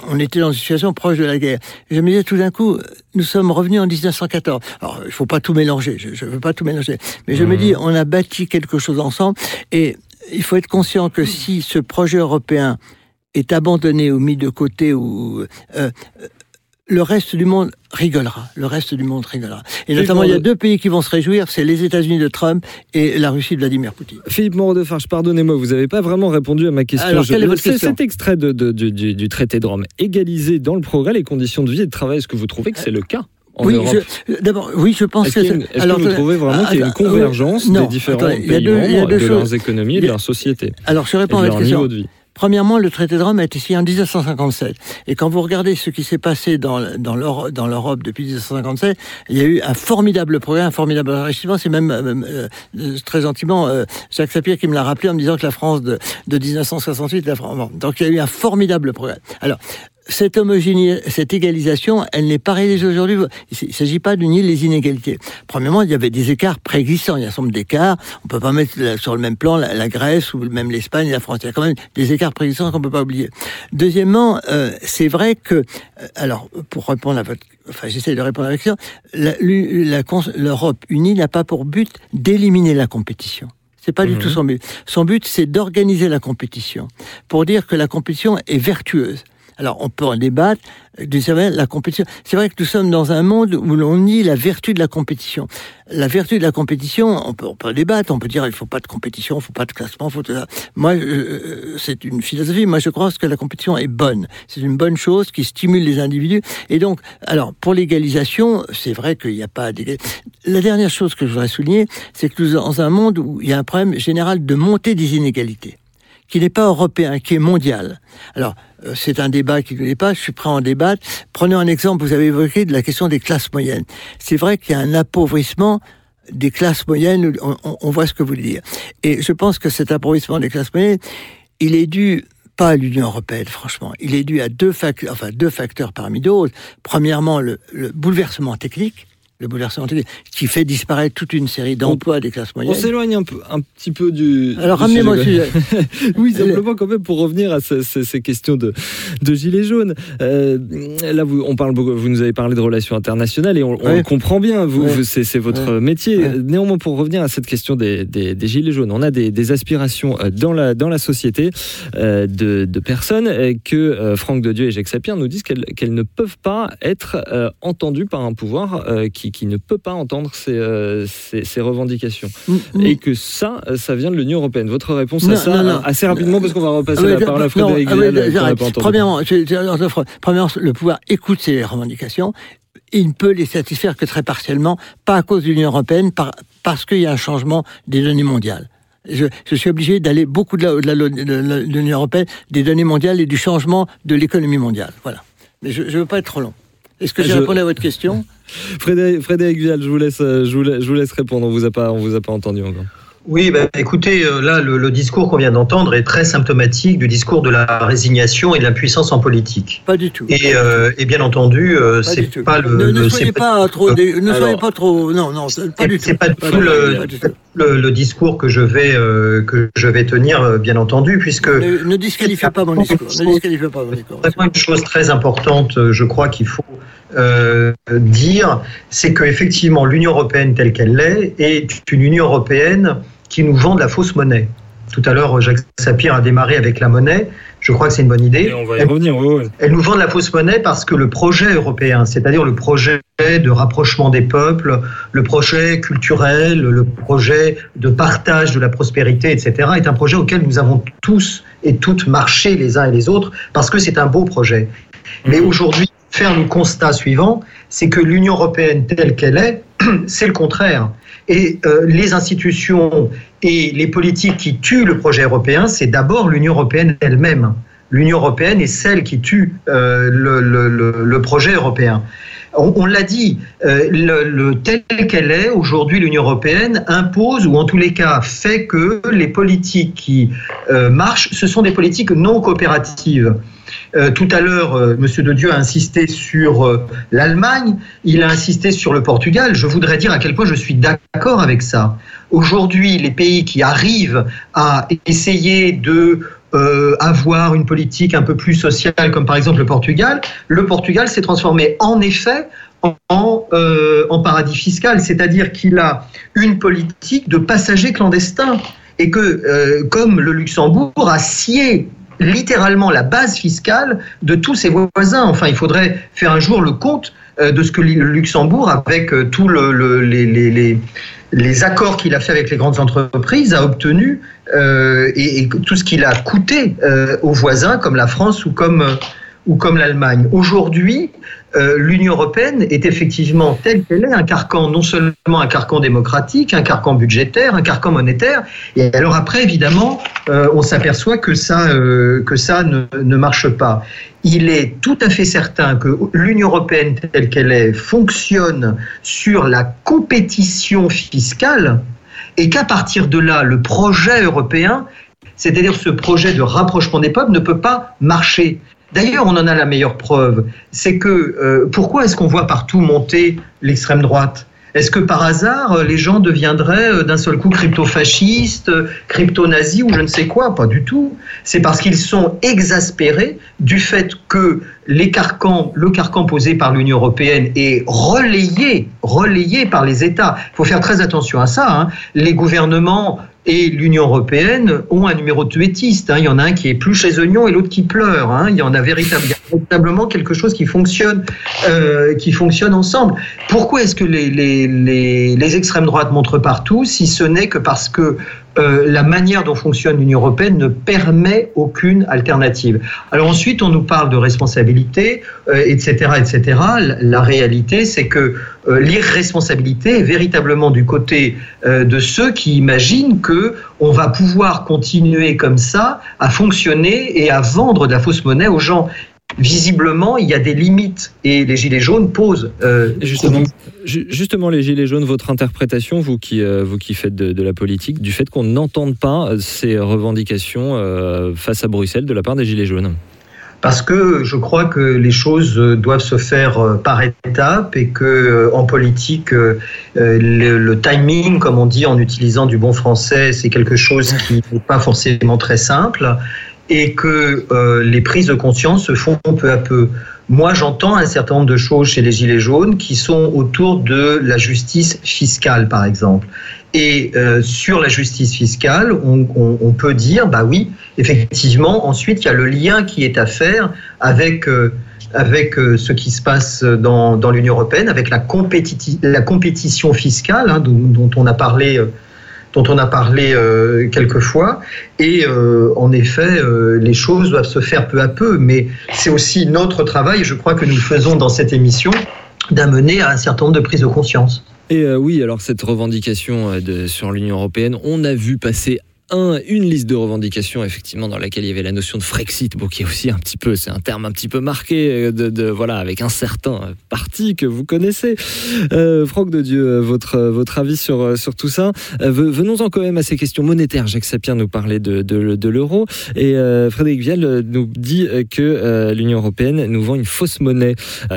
on était dans une situation proche de la guerre. Et je me disais tout d'un coup, nous sommes revenus en 1914. Alors, il faut pas tout mélanger, je ne veux pas tout mélanger, mais je me dis, on a bâti quelque chose ensemble, et il faut être conscient que si ce projet européen est abandonné ou mis de côté ou euh, le reste du monde rigolera. Le reste du monde rigolera. Et notamment, il y a deux pays qui vont se réjouir, c'est les États-Unis de Trump et la Russie de Vladimir Poutine. Philippe Moreau-Defarge, pardonnez-moi, vous n'avez pas vraiment répondu à ma question. Alors, quelle est votre C'est question cet extrait de, de- du, du- du traité de Rome. Égaliser dans le progrès les conditions de vie et de travail, est-ce que vous trouvez que c'est le cas en oui, je- d'abord, oui, je pense Est-ce que. est-ce que vous trouvez vraiment qu'il y a une attends, convergence non, des différents attendez, il y a pays deux- il y a membres deux de choses. leurs économies et de leur société Alors, je réponds de à votre question. niveau de vie Premièrement, le traité de Rome a été signé en 1957. Et quand vous regardez ce qui s'est passé dans, dans l'Europe depuis 1957, il y a eu un formidable progrès, un formidable enrichissement. C'est même euh, euh, très gentiment euh, Jacques Sapir qui me l'a rappelé en me disant que la France de, de 1968, la France. donc il y a eu un formidable progrès. Alors, cette homogénéité, cette égalisation, elle n'est pas réalisée aujourd'hui. Il ne s'agit pas de nier les inégalités. Premièrement, il y avait des écarts préexistants. Il y a un certain nombre d'écarts. On peut pas mettre sur le même plan la, la Grèce ou même l'Espagne et la France. Il y a quand même des écarts préexistants qu'on peut pas oublier. Deuxièmement, euh, c'est vrai que, euh, alors, pour répondre à votre, enfin, j'essaie de répondre à la question, l'Europe unie n'a pas pour but d'éliminer la compétition. C'est pas du tout son but. Son but, c'est d'organiser la compétition pour dire que la compétition est vertueuse. Alors, on peut en débattre. Du la compétition. C'est vrai que nous sommes dans un monde où l'on nie la vertu de la compétition. La vertu de la compétition, on peut, en débattre. On peut dire il faut pas de compétition, il faut pas de classement, faut. Moi, euh, c'est une philosophie. Moi, je crois que la compétition est bonne. C'est une bonne chose qui stimule les individus. Et donc, alors pour l'égalisation, c'est vrai qu'il n'y a pas. La dernière chose que je voudrais souligner, c'est que nous sommes dans un monde où il y a un problème général de montée des inégalités qui n'est pas européen, qui est mondial. Alors, euh, c'est un débat qui ne l'est pas, je suis prêt à en débattre. Prenez un exemple, vous avez évoqué la question des classes moyennes. C'est vrai qu'il y a un appauvrissement des classes moyennes, on, voit ce que vous voulez dire. Et je pense que cet appauvrissement des classes moyennes, il est dû pas à l'Union européenne, franchement. Il est dû à deux, fac- enfin, deux facteurs parmi d'autres. Premièrement, le bouleversement technique le bouleversement qui fait disparaître toute une série d'emplois des classes On moyennes. s'éloigne un, peu, un petit peu du. Alors ramenez-moi au sujet. oui, simplement quand même pour revenir à ce- ce- ces questions de, de gilets jaunes. Euh, là, vous, on parle, beaucoup- vous nous avez parlé de relations internationales et on, on Ouais. le comprend bien. Vous, Ouais. vous- c'est, votre métier. Ouais. Néanmoins, pour revenir à cette question des, des- des gilets jaunes, on a des, des aspirations euh, dans la, dans la société euh, de, de personnes euh, que euh, Franck de Dieu et Jacques Sapir nous disent qu'elles, qu'elles ne peuvent pas être euh, entendues par un pouvoir euh, qui, qui ne peut pas entendre ces, euh, ces- ces revendications Mm, et que ça, euh, ça vient de l'Union européenne. Votre réponse à ça, non, non. assez rapidement, parce qu'on va repasser Ah la parole à Frédéric ah. Premièrement, le pouvoir écoute ces revendications. Il ne peut les satisfaire que très partiellement, pas à cause de l'Union européenne, par- parce qu'il y a un changement des données mondiales. Je, je suis obligé d'aller beaucoup de l'Union européenne, des données mondiales et du changement de l'économie mondiale. Voilà. Mais je ne veux pas être trop long. Est-ce que j'ai Je- répondu à votre question? Frédéric, Frédéric Vidal, je vous laisse, euh, je vous laisse, je vous laisse répondre. On on vous a pas entendu encore. Oui, bah, écoutez, euh, là, le, le discours qu'on vient d'entendre est très symptomatique du discours de la résignation et de l'impuissance en politique. Pas du tout. Et, euh, et bien entendu, euh, c'est pas le. ne, ne soyez c'est pas trop. dé- Ne Alors, soyez pas trop. Non, non, c'est pas c'est- du c'est tout. pas du Pas tout du le- pas tout. le, le discours que je vais euh, que je vais tenir, bien entendu, puisque Ne, ne disqualifiez pas mon discours. Ne disqualifiez pas mon discours. vraiment une chose très importante, je crois qu'il faut euh, dire, c'est que effectivement l'Union européenne telle qu'elle l'est est une Union européenne qui nous vend de la fausse monnaie. Tout à l'heure, Jacques Sapir a démarré avec la monnaie. Je crois que c'est une bonne idée. Et on va y revenir. ouais, ouais. Elle nous vend de la fausse monnaie parce que le projet européen, c'est-à-dire le projet de rapprochement des peuples, le projet culturel, le projet de partage de la prospérité, etc., est un projet auquel nous avons tous et toutes marché les uns et les autres parce que c'est un beau projet. Mais aujourd'hui, faire le constat suivant, c'est que l'Union européenne telle qu'elle est, c'est le contraire. Et euh, les institutions et les politiques qui tuent le projet européen, c'est d'abord l'Union européenne elle-même. L'Union européenne est celle qui tue euh, le, projet européen. On, l'a dit, euh, le, le- tel qu'elle est aujourd'hui, l'Union européenne impose ou en tous les cas fait que les politiques qui euh, marchent, ce sont des politiques non coopératives. Euh, tout à l'heure, Monsieur de Dieu a insisté sur euh, l'Allemagne, il a insisté sur le Portugal. Je voudrais dire à quel point je suis d'accord avec ça. Aujourd'hui, les pays qui arrivent à essayer de euh, avoir une politique un peu plus sociale, comme par exemple le Portugal, le Portugal s'est transformé en effet en, euh, paradis fiscal, c'est-à-dire qu'il a une politique de passagers clandestins et que, euh, comme le Luxembourg a scié littéralement la base fiscale de tous ses voisins. Enfin, il faudrait faire un jour le compte de ce que le Luxembourg, avec tous le, le- les, les- les- les accords qu'il a fait avec les grandes entreprises, a obtenu euh, et, tout ce qu'il a coûté euh, aux voisins, comme la France ou comme, euh, ou comme l'Allemagne. Aujourd'hui, l'Union européenne est effectivement telle qu'elle est, un carcan, non seulement un carcan démocratique, un carcan budgétaire, un carcan monétaire. Et alors après, évidemment, on s'aperçoit que ça, que ça ne, ne marche pas. Il est tout à fait certain que l'Union européenne telle qu'elle est fonctionne sur la compétition fiscale et qu'à partir de là, le projet européen, c'est-à-dire ce projet de rapprochement des peuples, ne peut pas marcher. D'ailleurs, on en a la meilleure preuve. C'est que euh, pourquoi est-ce qu'on voit partout monter l'extrême droite? Est-ce que par hasard, euh, les gens deviendraient euh, d'un seul coup crypto-fascistes, euh, crypto-nazis ou je ne sais quoi? Pas du tout. C'est parce qu'ils sont exaspérés du fait que le carcan posé par l'Union européenne est relayé, relayé par les États. Il faut faire très attention à ça. hein. Les gouvernements et l'Union européenne ont un numéro de tuétiste. hein. Il y en a un qui est plus chez oignon et l'autre qui pleure. hein. Il y en a véritablement quelque chose qui fonctionne, euh, qui fonctionne ensemble. Pourquoi est-ce que les, les, les, les extrêmes droites montrent partout, si ce n'est que parce que euh, la manière dont fonctionne l'Union européenne ne permet aucune alternative. Alors ensuite, on nous parle de responsabilité, euh, etc., etc. La, réalité, c'est que euh, l'irresponsabilité est véritablement du côté de ceux qui imaginent que on va pouvoir continuer comme ça à fonctionner et à vendre de la fausse monnaie aux gens. Visiblement, il y a des limites. Et les gilets jaunes posent. euh, Justement, ju- justement, les Gilets jaunes, votre interprétation, vous qui, euh, vous qui faites de, de la politique, du fait qu'on n'entende pas euh, ces revendications euh, face à Bruxelles de la part des Gilets jaunes? Parce que je crois que les choses doivent se faire par étapes et que en politique, le, le timing, comme on dit en utilisant du bon français, c'est quelque chose qui n'est pas forcément très simple et que euh, les prises de conscience se font peu à peu. Moi, j'entends un certain nombre de choses chez les Gilets jaunes qui sont autour de la justice fiscale, par exemple. Et euh, sur la justice fiscale, on, peut dire, bah oui, effectivement, ensuite, il y a le lien qui est à faire avec, euh, avec ce qui se passe dans, l'Union européenne, avec la, compétiti- la compétition fiscale, hein, dont on a parlé. Dont on a parlé euh, quelques fois. Et euh, en effet, euh, les choses doivent se faire peu à peu, mais c'est aussi notre travail, je crois que nous faisons dans cette émission, d'amener à un certain nombre de prises de conscience. Et euh, oui, alors cette revendication sur l'Union européenne, on a vu passer un, une liste de revendications effectivement dans laquelle il y avait la notion de Frexit, bon, qui est aussi un petit peu, c'est un terme un petit peu marqué euh, de, voilà avec un certain euh, parti que vous connaissez. Euh, Franck de Dieu, votre votre avis sur sur tout ça. Ve- Venons-en quand même à ces questions monétaires. Jacques Sapien nous parlait de de, l'euro et Frédéric Vial nous dit que l'Union européenne nous vend une fausse monnaie.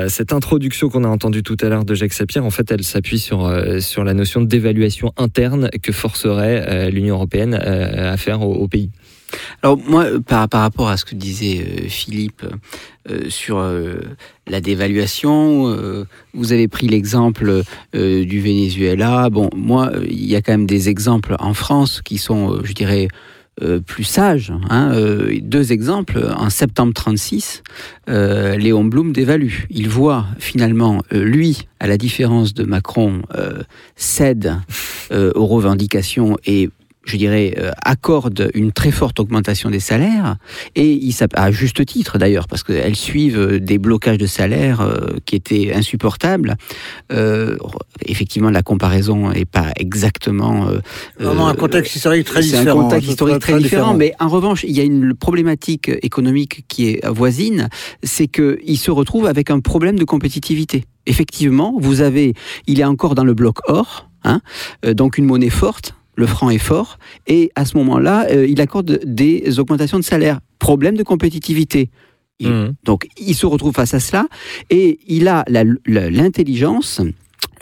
Cette introduction qu'on a entendue tout à l'heure de Jacques Sapir, en fait, elle s'appuie sur, sur la notion d'évaluation interne que forcerait l'Union européenne à faire au, pays. Alors moi, par, par rapport à ce que disait euh, Philippe euh, sur euh, la dévaluation, vous avez pris l'exemple du Venezuela. Bon, moi, il y a quand même des exemples en France qui sont, je dirais, plus sages. hein. Euh, deux exemples. En septembre 36, euh, Léon Blum dévalue. Il voit finalement, lui, à la différence de Macron, cède aux revendications et je dirais, euh, accorde une très forte augmentation des salaires, et il s'app- à juste titre d'ailleurs, parce qu'elles suivent euh, des blocages de salaires euh, qui étaient insupportables. Euh, effectivement, la comparaison n'est pas exactement... euh, Vraiment un euh, contexte historique très c'est différent. un contexte historique très, très différent, mais en revanche, il y a une problématique économique qui est voisine, c'est qu'il se retrouve avec un problème de compétitivité. Effectivement, vous avez, il est encore dans le bloc or, hein, euh, donc une monnaie forte, le franc est fort, et à ce moment-là, euh, il accorde des augmentations de salaire. Problème de compétitivité. Il- Mhm. donc, il se retrouve face à cela et il a l'intelligence,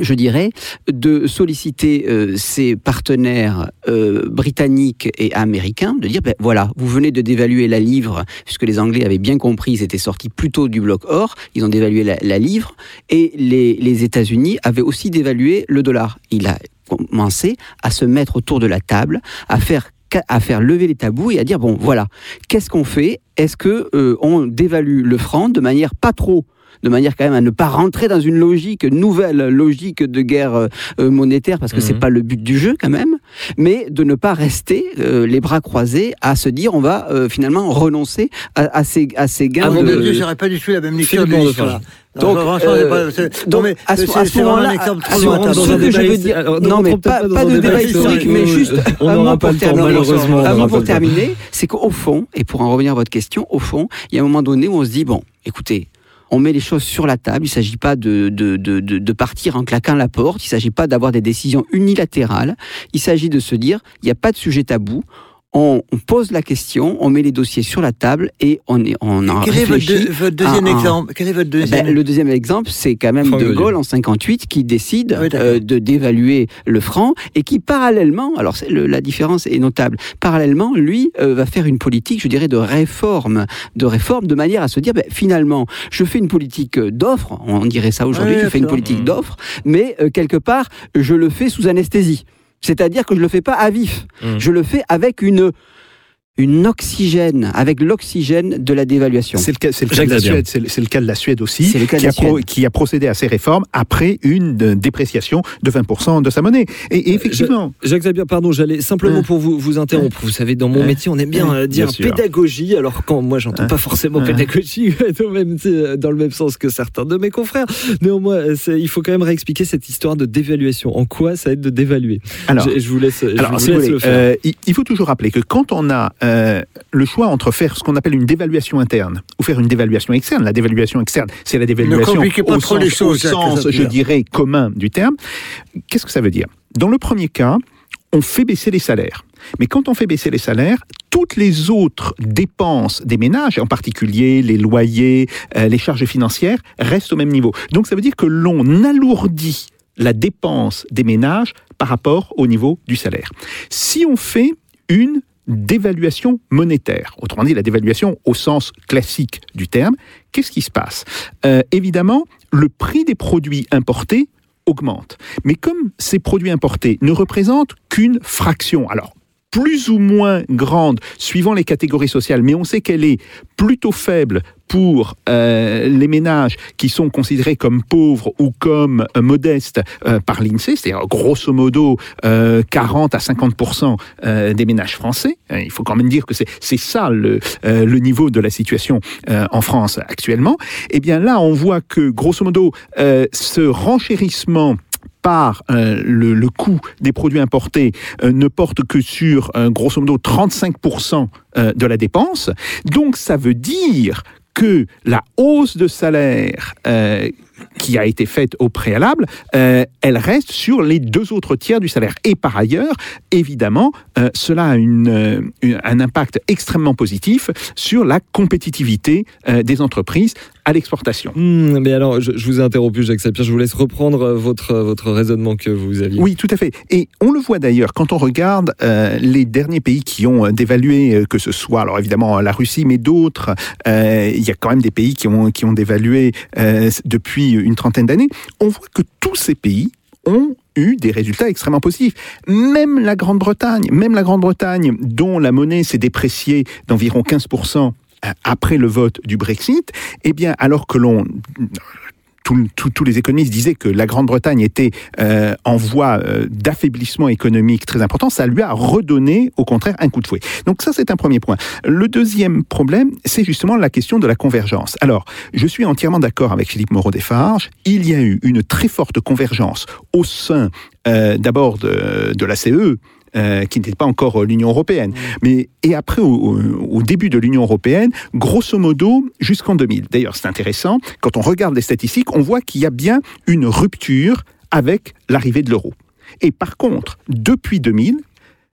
je dirais, de solliciter euh, ses partenaires euh, britanniques et américains, de dire, ben voilà, vous venez de dévaluer la livre, puisque les Anglais avaient bien compris, ils étaient sortis plutôt du bloc or, ils ont dévalué la, la livre, et les, les États-Unis avaient aussi dévalué le dollar. Il a commencé à se mettre autour de la table, à faire à faire lever les tabous et à dire bon voilà qu'est-ce qu'on fait? Est-ce que euh, on dévalue le franc de manière pas trop de manière quand même à ne pas rentrer dans une logique, nouvelle logique de guerre euh, euh, monétaire, parce que c'est Mhm. pas le but du jeu quand même, mais de ne pas rester euh, les bras croisés à se dire on va euh, finalement renoncer à, à ces, à ces gains Ah, mon de... Dieu, j'aurais pas du tout la même lecture de l'histoire. Donc, Non, franchement, euh, pas- donc, non, mais à ce- ce moment-là, ce- que je veux dire- Alors, non, on mais pas, pas dans de débat historique, mais juste on un mot pas pour terminer. malheureusement, Un mot pas pour terminer, c'est qu'au fond, et pour en revenir à votre question, au fond, il y a un moment donné où on se dit bon, écoutez. On met les choses sur la table. Il ne s'agit pas de, de, de, partir en claquant la porte. Il ne s'agit pas d'avoir des décisions unilatérales. Il s'agit de se dire il n'y a pas de sujet tabou. On, on pose la question, on met les dossiers sur la table et on, est, on en Quel est votre, réfléchit. votre deuxième un- exemple? Quel est votre Ben, deuxième le deuxième exemple, c'est quand même De. Gaulle en 58 qui décide Oui, euh, de d'évaluer le franc et qui parallèlement, alors c'est le- la différence est notable, parallèlement, lui euh, va faire une politique, je dirais, de réforme, de réforme, de manière à se dire, ben, finalement, je fais une politique euh, d'offre, on dirait ça aujourd'hui, Oui, je fais une politique Mhm. d'offre, mais euh, quelque part, je le fais sous anesthésie. C'est-à-dire que je le fais pas à vif, Mhm. je le fais avec une une oxygène, avec l'oxygène de la dévaluation. C'est le cas, c'est le cas Jacques de la. Suède. C'est le, c'est le cas de la Suède aussi, C'est le cas de qui, la a pro- Suède. qui a procédé à ces réformes après une euh, dépréciation de 20% de sa monnaie. Et, et effectivement, Jacques Zabier, pardon, j'allais simplement Hein. pour vous, vous interrompre. Vous savez, dans mon Hein. métier, on aime bien euh, dire Bien pédagogie, alors quand moi, j'entends Hein. pas forcément pédagogie dans, le même, euh, dans le même sens que certains de mes confrères. Néanmoins, euh, c'est- il faut quand même réexpliquer cette histoire de dévaluation. En quoi ça aide de dévaluer? Alors, je, je vous laisse, je Alors, vous si vous laisse voulez, le faire. euh, il, il faut toujours rappeler que quand on a euh, le choix entre faire ce qu'on appelle une dévaluation interne ou faire une dévaluation externe, la dévaluation externe, c'est la dévaluation pas au trop sens, les choses, au Jacques sens, je dirais, commun du terme. Qu'est-ce que ça veut dire? Dans le premier cas, on fait baisser les salaires. Mais quand on fait baisser les salaires, toutes les autres dépenses des ménages, en particulier les loyers, euh, les charges financières, restent au même niveau. Donc ça veut dire que l'on alourdit la dépense des ménages par rapport au niveau du salaire. Si on fait une dévaluation monétaire, autrement dit la dévaluation au sens classique du terme, qu'est-ce qui se passe? Euh, Évidemment, le prix des produits importés augmente. Mais comme ces produits importés ne représentent qu'une fraction, alors plus ou moins grande suivant les catégories sociales, mais on sait qu'elle est plutôt faible pour euh, les ménages qui sont considérés comme pauvres ou comme euh, modestes euh, par l'INSEE, c'est-à-dire grosso modo euh, 40 à 50% euh, des ménages français. Euh, Il faut quand même dire que c'est ça le, euh, le niveau de la situation euh, en France actuellement. Eh bien là, on voit que grosso modo, euh, ce renchérissement par euh, le, coût des produits importés euh, ne porte que sur, euh, grosso modo, 35% euh, de la dépense. Donc, ça veut dire que la hausse de salaire qui a été faite au préalable, euh, elle reste sur les deux autres tiers du salaire. Et par ailleurs, évidemment, euh, cela a une, euh, une- un impact extrêmement positif sur la compétitivité euh, des entreprises à l'exportation. Hmm, mais alors, je, je vous ai interrompu, Jacques Sapir. Je vous laisse reprendre votre, votre raisonnement que vous aviez. Oui, tout à fait. Et on le voit d'ailleurs quand on regarde euh, les derniers pays qui ont dévalué, que ce soit alors évidemment la Russie, mais d'autres. euh, Il y a quand même des pays qui ont qui ont dévalué euh, depuis une trentaine d'années. On voit que tous ces pays ont eu des résultats extrêmement positifs. Même la Grande-Bretagne, même la Grande-Bretagne, dont la monnaie s'est dépréciée d'environ 15% euh, après le vote du Brexit, eh bien, alors que l'on tous les économistes disaient que la Grande-Bretagne était euh, en voie euh, d'affaiblissement économique très important, ça lui a redonné au contraire un coup de fouet. Donc ça c'est un premier point. Le deuxième problème, c'est justement la question de la convergence. Alors, je suis entièrement d'accord avec Philippe Moreau-Desfarges, il y a eu une très forte convergence au sein euh, d'abord de, de la CE, euh, qui n'était pas encore euh, l'Union européenne. Mais et après, au, au- début de l'Union européenne, grosso modo, jusqu'en 2000. D'ailleurs, c'est intéressant, quand on regarde les statistiques, on voit qu'il y a bien une rupture avec l'arrivée de l'euro. Et par contre, depuis 2000,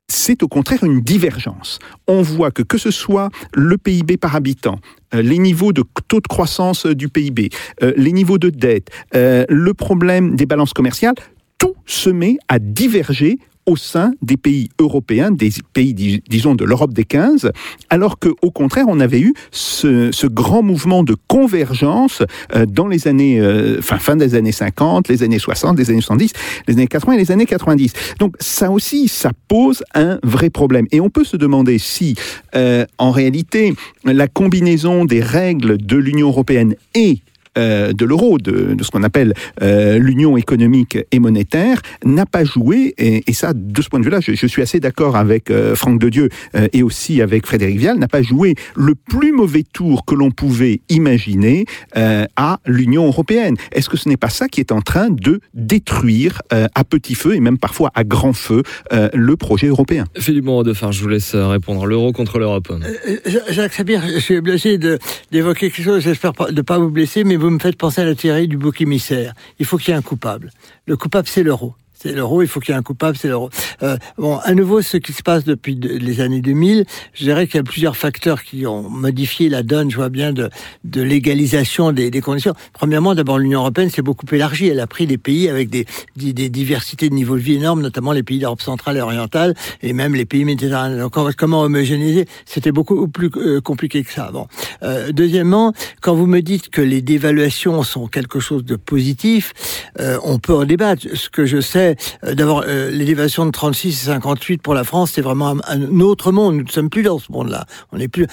c'est au contraire une divergence. On voit que que ce soit le PIB par habitant, euh, les niveaux de taux de croissance du PIB, les niveaux de dette, le problème des balances commerciales, tout se met à diverger au sein des pays européens, des pays, dis- disons, de l'Europe des 15, alors qu'au contraire, on avait eu ce, ce grand mouvement de convergence euh, dans les années, euh, fin, fin des années 50, les années 60, les années 70, les années 80 et les années 90. Donc ça aussi, ça pose un vrai problème. Et on peut se demander si, euh, en réalité, la combinaison des règles de l'Union européenne et euh, de l'euro, de, de ce qu'on appelle euh, l'union économique et monétaire, n'a pas joué, et, et ça, de ce point de vue-là, je, je suis assez d'accord avec euh, Franck Dedieu euh, et aussi avec Frédéric Vial, n'a pas joué le plus mauvais tour que l'on pouvait imaginer euh, à l'Union européenne. Est-ce que ce n'est pas ça qui est en train de détruire euh, à petit feu et même parfois à grand feu euh, le projet européen? Philippe Moreau-Defar, je vous laisse répondre. L'euro contre l'Europe. Euh, Jacques Sabir, je suis blessé de- d'évoquer quelque chose, j'espère pas- de ne pas vous blesser, mais vous me faites penser à la théorie du bouc émissaire. Il faut qu'il y ait un coupable. Le coupable, c'est l'euro. C'est l'euro, il faut qu'il y ait un coupable, c'est l'euro. Euh, bon, à nouveau, ce qui se passe depuis de- les années 2000, je dirais qu'il y a plusieurs facteurs qui ont modifié la donne, je vois bien, de, de légalisation des, des conditions. Premièrement, d'abord, l'Union européenne s'est beaucoup élargie. Elle a pris des pays avec des, des, diversités de niveau de vie énormes, notamment les pays d'Europe centrale et orientale, et même les pays méditerranéens. Donc, comment- comment homogénéiser? C'était beaucoup plus euh, compliqué que ça. Bon. Euh, deuxièmement, quand vous me dites que les dévaluations sont quelque chose de positif, euh, on peut en débattre. Ce que je sais, euh, d'abord, euh, les dévaluations de 36 et 58 pour la France, c'est vraiment un, autre monde. Nous ne sommes plus dans ce monde-là. On est plus,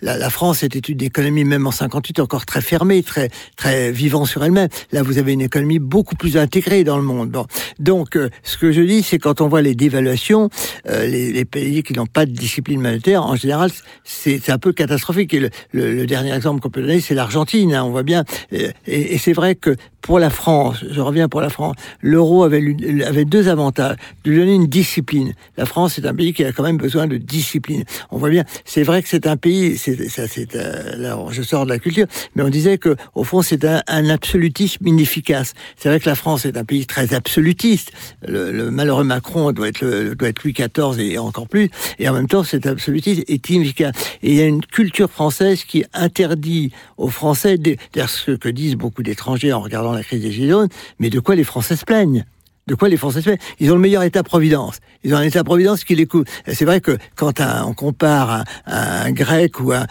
la, France était une économie, même en 58, encore très fermée, très, très vivant sur elle-même. Là, vous avez une économie beaucoup plus intégrée dans le monde. Donc, euh, ce que je dis, c'est quand on voit les dévaluations, euh, les, pays qui n'ont pas de discipline monétaire, en général, c'est un peu catastrophique. Et le, dernier exemple qu'on peut donner, c'est l'Argentine. hein, on voit bien. Et c'est vrai que pour la France, je reviens pour la France, l'euro avait, deux avantages. De lui donner une discipline. La France est un pays qui a quand même besoin de discipline. On voit bien, c'est vrai que c'est un pays, c'est, ça, c'est, euh, là, je sors de la culture, mais on disait que, au fond, c'est un, un absolutisme inefficace. C'est vrai que la France est un pays très absolutiste. Le, le malheureux Macron doit être, le, doit être Louis XIV et encore plus. Et en même temps, cet absolutisme est inefficace. Et il y a une culture française qui interdit aux Français, d'ailleurs ce que disent beaucoup d'étrangers en regardant la crise des Gilets jaunes, mais de quoi les Français se plaignent? De quoi les Français se plaignent? Ils ont le meilleur État-providence. Ils ont un État-providence qui les coûte. C'est vrai que quand on compare un, un Grec ou, un,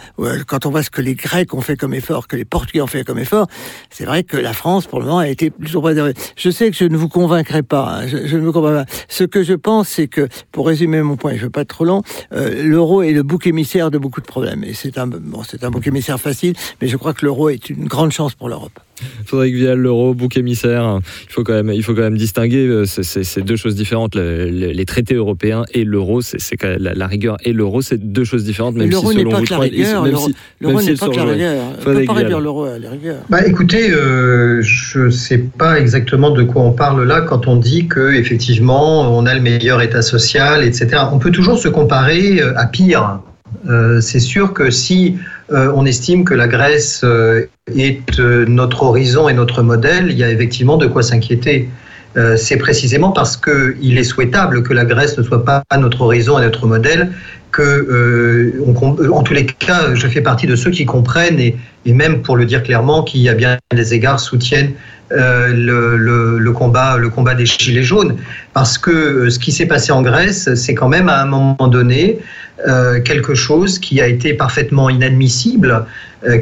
quand on voit ce que les Grecs ont fait comme effort, que les Portugais ont fait comme effort, c'est vrai que la France, pour le moment, a été plutôt préservée. Je sais que je ne vous convaincrai pas. hein, je, ne vous convainc pas. Ce que je pense, c'est que, pour résumer mon point, je ne veux pas être trop long, euh, l'euro est le bouc émissaire de beaucoup de problèmes. Et c'est un bouc émissaire facile, mais je crois que l'euro est une grande chance pour l'Europe. Frédéric Vial, l'euro, bouc émissaire. Il faut quand même, il faut quand même distinguer euh, c'est deux choses différentes. Le- le- les traités européens et l'euro, c'est la, la rigueur et l'euro, c'est deux choses différentes. Même L'euro si n'est selon pas vous que la rigueur. L'euro n'est pas que la rigueur. On ne peut pas réduire l'euro à la rigueur. Bah, écoutez, euh, je sais pas exactement de quoi on parle là quand on dit que effectivement on a le meilleur État social, etc. On peut toujours se comparer euh, à pire. Euh, c'est sûr que si euh, on estime que la Grèce euh, est euh, notre horizon et notre modèle, il y a effectivement de quoi s'inquiéter. Euh, c'est précisément parce qu'il est souhaitable que la Grèce ne soit pas notre horizon et notre modèle que, euh, en tous les cas, je fais partie de ceux qui comprennent et, et même pour le dire clairement, qui à bien des égards soutiennent euh, le, combat, le combat des gilets jaunes, parce que euh, ce qui s'est passé en Grèce, c'est quand même à un moment donné euh, quelque chose qui a été parfaitement inadmissible,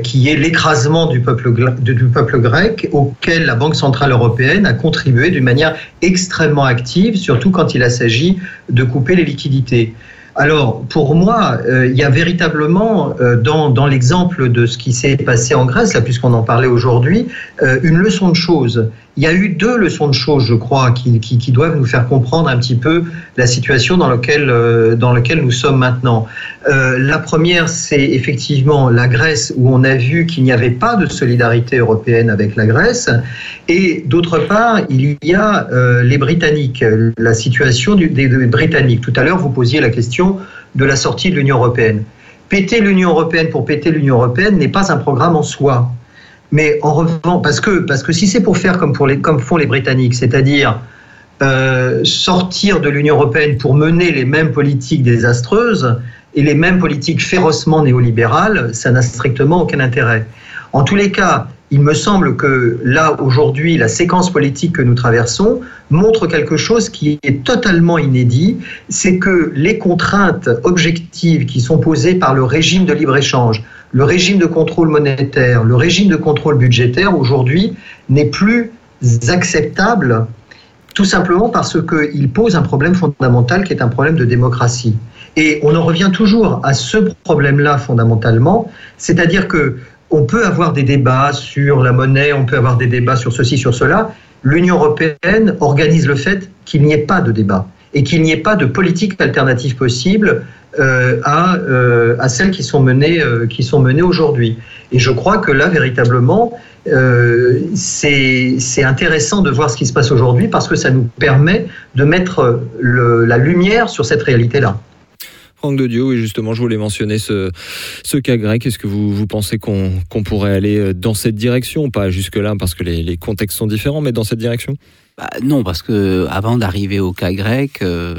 qui est l'écrasement du peuple, du peuple grec, auquel la Banque centrale européenne a contribué d'une manière extrêmement active, surtout quand il s'agit de couper les liquidités. Alors, pour moi, euh, il y a véritablement, euh, dans, dans l'exemple de ce qui s'est passé en Grèce, puisqu'on en parlait aujourd'hui, euh, une leçon de choses. Il y a eu deux leçons de choses, je crois, qui, qui, doivent nous faire comprendre un petit peu la situation dans laquelle, dans laquelle nous sommes maintenant. La première, c'est effectivement la Grèce, où on a vu qu'il n'y avait pas de solidarité européenne avec la Grèce. Et d'autre part, il y a les Britanniques, la situation des, des Britanniques. Tout à l'heure, vous posiez la question de la sortie de l'Union européenne. Péter l'Union européenne pour péter l'Union européenne n'est pas un programme en soi. Mais en revanche, parce que, parce que si c'est pour faire comme, pour les, comme font les Britanniques, c'est-à-dire euh, sortir de l'Union européenne pour mener les mêmes politiques désastreuses et les mêmes politiques férocement néolibérales, ça n'a strictement aucun intérêt. En tous les cas, il me semble que là, aujourd'hui, la séquence politique que nous traversons montre quelque chose qui est totalement inédit, c'est que les contraintes objectives qui sont posées par le régime de libre-échange, le régime de contrôle monétaire, le régime de contrôle budgétaire, aujourd'hui, n'est plus acceptable tout simplement parce qu'il pose un problème fondamental qui est un problème de démocratie. Et on en revient toujours à ce problème-là fondamentalement, c'est-à-dire que on peut avoir des débats sur la monnaie, on peut avoir des débats sur ceci, sur cela. L'Union européenne organise le fait qu'il n'y ait pas de débat et qu'il n'y ait pas de politique alternative possible euh, à, euh, à celles qui sont menées, euh, qui sont menées aujourd'hui. Et je crois que là, véritablement, c'est intéressant de voir ce qui se passe aujourd'hui parce que ça nous permet de mettre la lumière sur cette réalité-là. Justement, je voulais mentionner ce, ce cas grec. Est-ce que vous, pensez qu'on pourrait aller euh, dans cette direction Pas? Jusque-là, parce que les contextes sont différents, mais dans cette direction Bah, non, parce que avant d'arriver au cas grec, euh,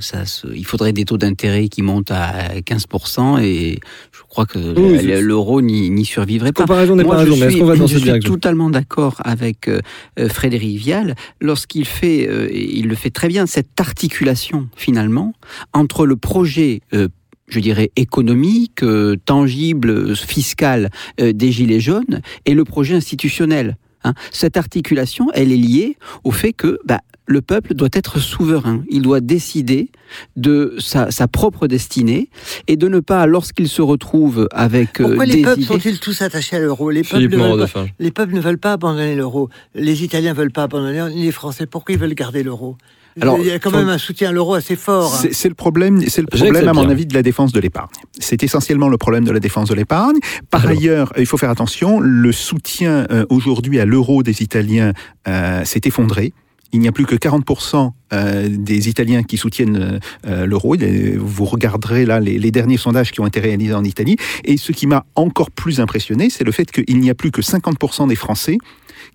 ça se- il faudrait des taux d'intérêt qui montent à 15% et je crois que Oui, l'euro n'y survivrait pas. Comparaison n'est pas je raison, mais est-ce suis, qu'on va dans je suis direction totalement d'accord avec euh, euh, Frédéric Vial lorsqu'il fait, euh, il le fait très bien, cette articulation finalement entre le projet euh, je dirais économique, euh, tangible, euh, fiscal euh, des Gilets jaunes et le projet institutionnel. Hein. Cette articulation, elle est liée au fait que bah, le peuple doit être souverain. Il doit décider de sa, sa propre destinée et de ne pas, lorsqu'il se retrouve avec euh, Pourquoi des les peuples idées... sont-ils tous attachés à l'euro? Les, peuples ne veulent pas- Moreau-Definge. les peuples ne veulent pas abandonner l'euro. Les Italiens ne veulent pas abandonner, ni les Français. Pourquoi ils veulent garder l'euro? Alors, il y a quand même un soutien à l'euro assez fort. hein. C'est c'est le problème, c'est le problème à mon bien. avis de la défense de l'épargne. C'est essentiellement le problème de la défense de l'épargne. Par Alors. ailleurs, il faut faire attention, le soutien euh, aujourd'hui à l'euro des Italiens euh, s'est effondré. Il n'y a plus que 40% euh, des Italiens qui soutiennent euh, euh, l'euro. Vous regarderez là les, les derniers sondages qui ont été réalisés en Italie. Et ce qui m'a encore plus impressionné, c'est le fait qu'il n'y a plus que 50% des Français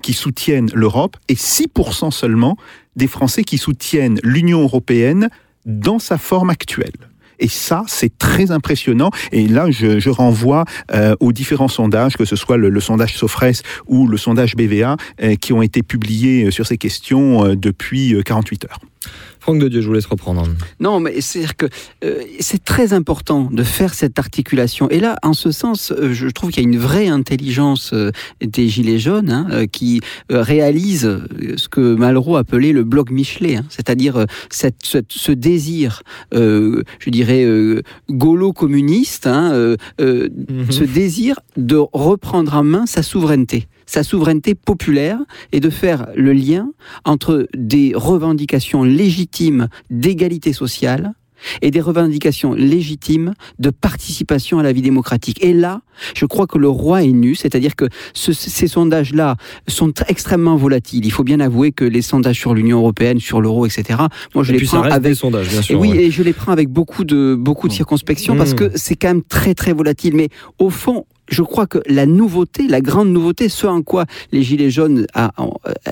qui soutiennent l'Europe et 6% seulement des Français qui soutiennent l'Union européenne dans sa forme actuelle. Et ça, c'est très impressionnant. Et là, je, renvoie euh, aux différents sondages, que ce soit le, sondage Sofres ou le sondage BVA, euh, qui ont été publiés euh, sur ces questions depuis euh, 48 heures. Franck de Dieu, je vous laisse reprendre. Non, mais c'est-à-dire que euh, c'est très important de faire cette articulation. Et là, en ce sens, euh, je trouve qu'il y a une vraie intelligence euh, des Gilets jaunes hein, qui réalise ce que Malraux appelait le bloc Michelet, hein, c'est-à-dire cette, cette- ce désir, je dirais, gaulo-communiste, hein, Mhm. ce désir de reprendre en main sa souveraineté, sa souveraineté populaire, et de faire le lien entre des revendications légitimes d'égalité sociale et des revendications légitimes de participation à la vie démocratique. Et là, je crois que le roi est nu, c'est-à-dire que ce- ces sondages-là sont tr- extrêmement volatiles. Il faut bien avouer que les sondages sur l'Union européenne, sur l'euro, etc., moi je Et les prends avec des sondages, bien et sûr. oui, ouais. et je les prends avec beaucoup de, beaucoup de Mm. circonspection parce Mm. que c'est quand même très très volatile. Mais au fond, je crois que la nouveauté, la grande nouveauté, ce en quoi les Gilets jaunes, euh,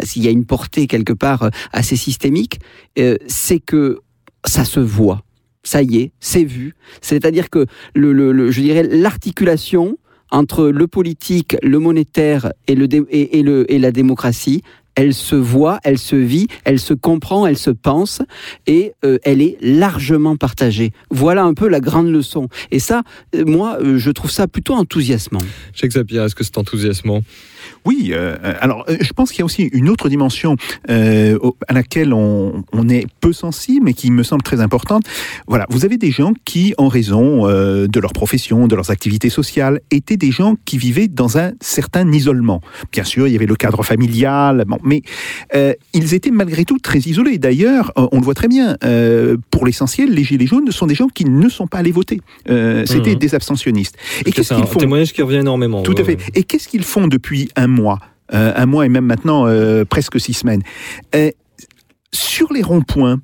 s'il y a une portée quelque part euh, assez systémique, euh, c'est que ça se voit. Ça y est, c'est vu. C'est-à-dire que le, le- le- je dirais l'articulation entre le politique, le monétaire et, le et le, et la démocratie, elle se voit, elle se vit, elle se comprend, elle se pense, et euh, elle est largement partagée. Voilà un peu la grande leçon. Et ça, euh, moi, euh, je trouve ça plutôt enthousiasmant. Jacques Sapir, est-ce que c'est enthousiasmant? Oui, euh, alors euh, je pense qu'il y a aussi une autre dimension euh, à laquelle on, on est peu sensible, mais qui me semble très importante. Voilà, vous avez des gens qui, en raison euh, de leur profession, de leurs activités sociales, étaient des gens qui vivaient dans un certain isolement. Bien sûr, il y avait le cadre familial, bon, mais euh, ils étaient malgré tout très isolés. D'ailleurs, euh, on le voit très bien, euh, pour l'essentiel, les Gilets jaunes sont des gens qui ne sont pas allés voter. Euh, C'était Mhm. des abstentionnistes. Parce Et que qu'est-ce c'est qu'ils un font? témoignage qui revient énormément. tout à fait. Et qu'est-ce qu'ils font depuis un mois Euh, Un mois et même maintenant euh, presque six semaines. Euh, sur les ronds-points,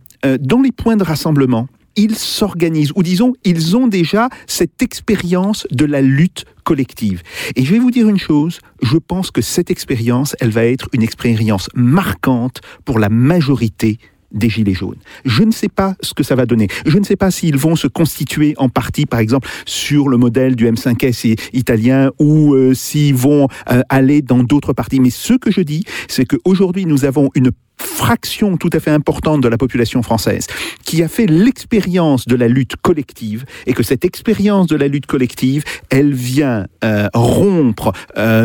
dans les points de rassemblement, ils s'organisent, ou disons, ils ont déjà cette expérience de la lutte collective. Et je vais vous dire une chose, je pense que cette expérience, elle va être une expérience marquante pour la majorité des Gilets jaunes. Je ne sais pas ce que ça va donner. Je ne sais pas s'ils vont se constituer en partie, par exemple, sur le modèle du M5S i- italien ou euh, s'ils vont euh, aller dans d'autres parties. Mais ce que je dis, c'est qu'aujourd'hui, nous avons une fraction tout à fait importante de la population française qui a fait l'expérience de la lutte collective et que cette expérience de la lutte collective, elle vient euh, rompre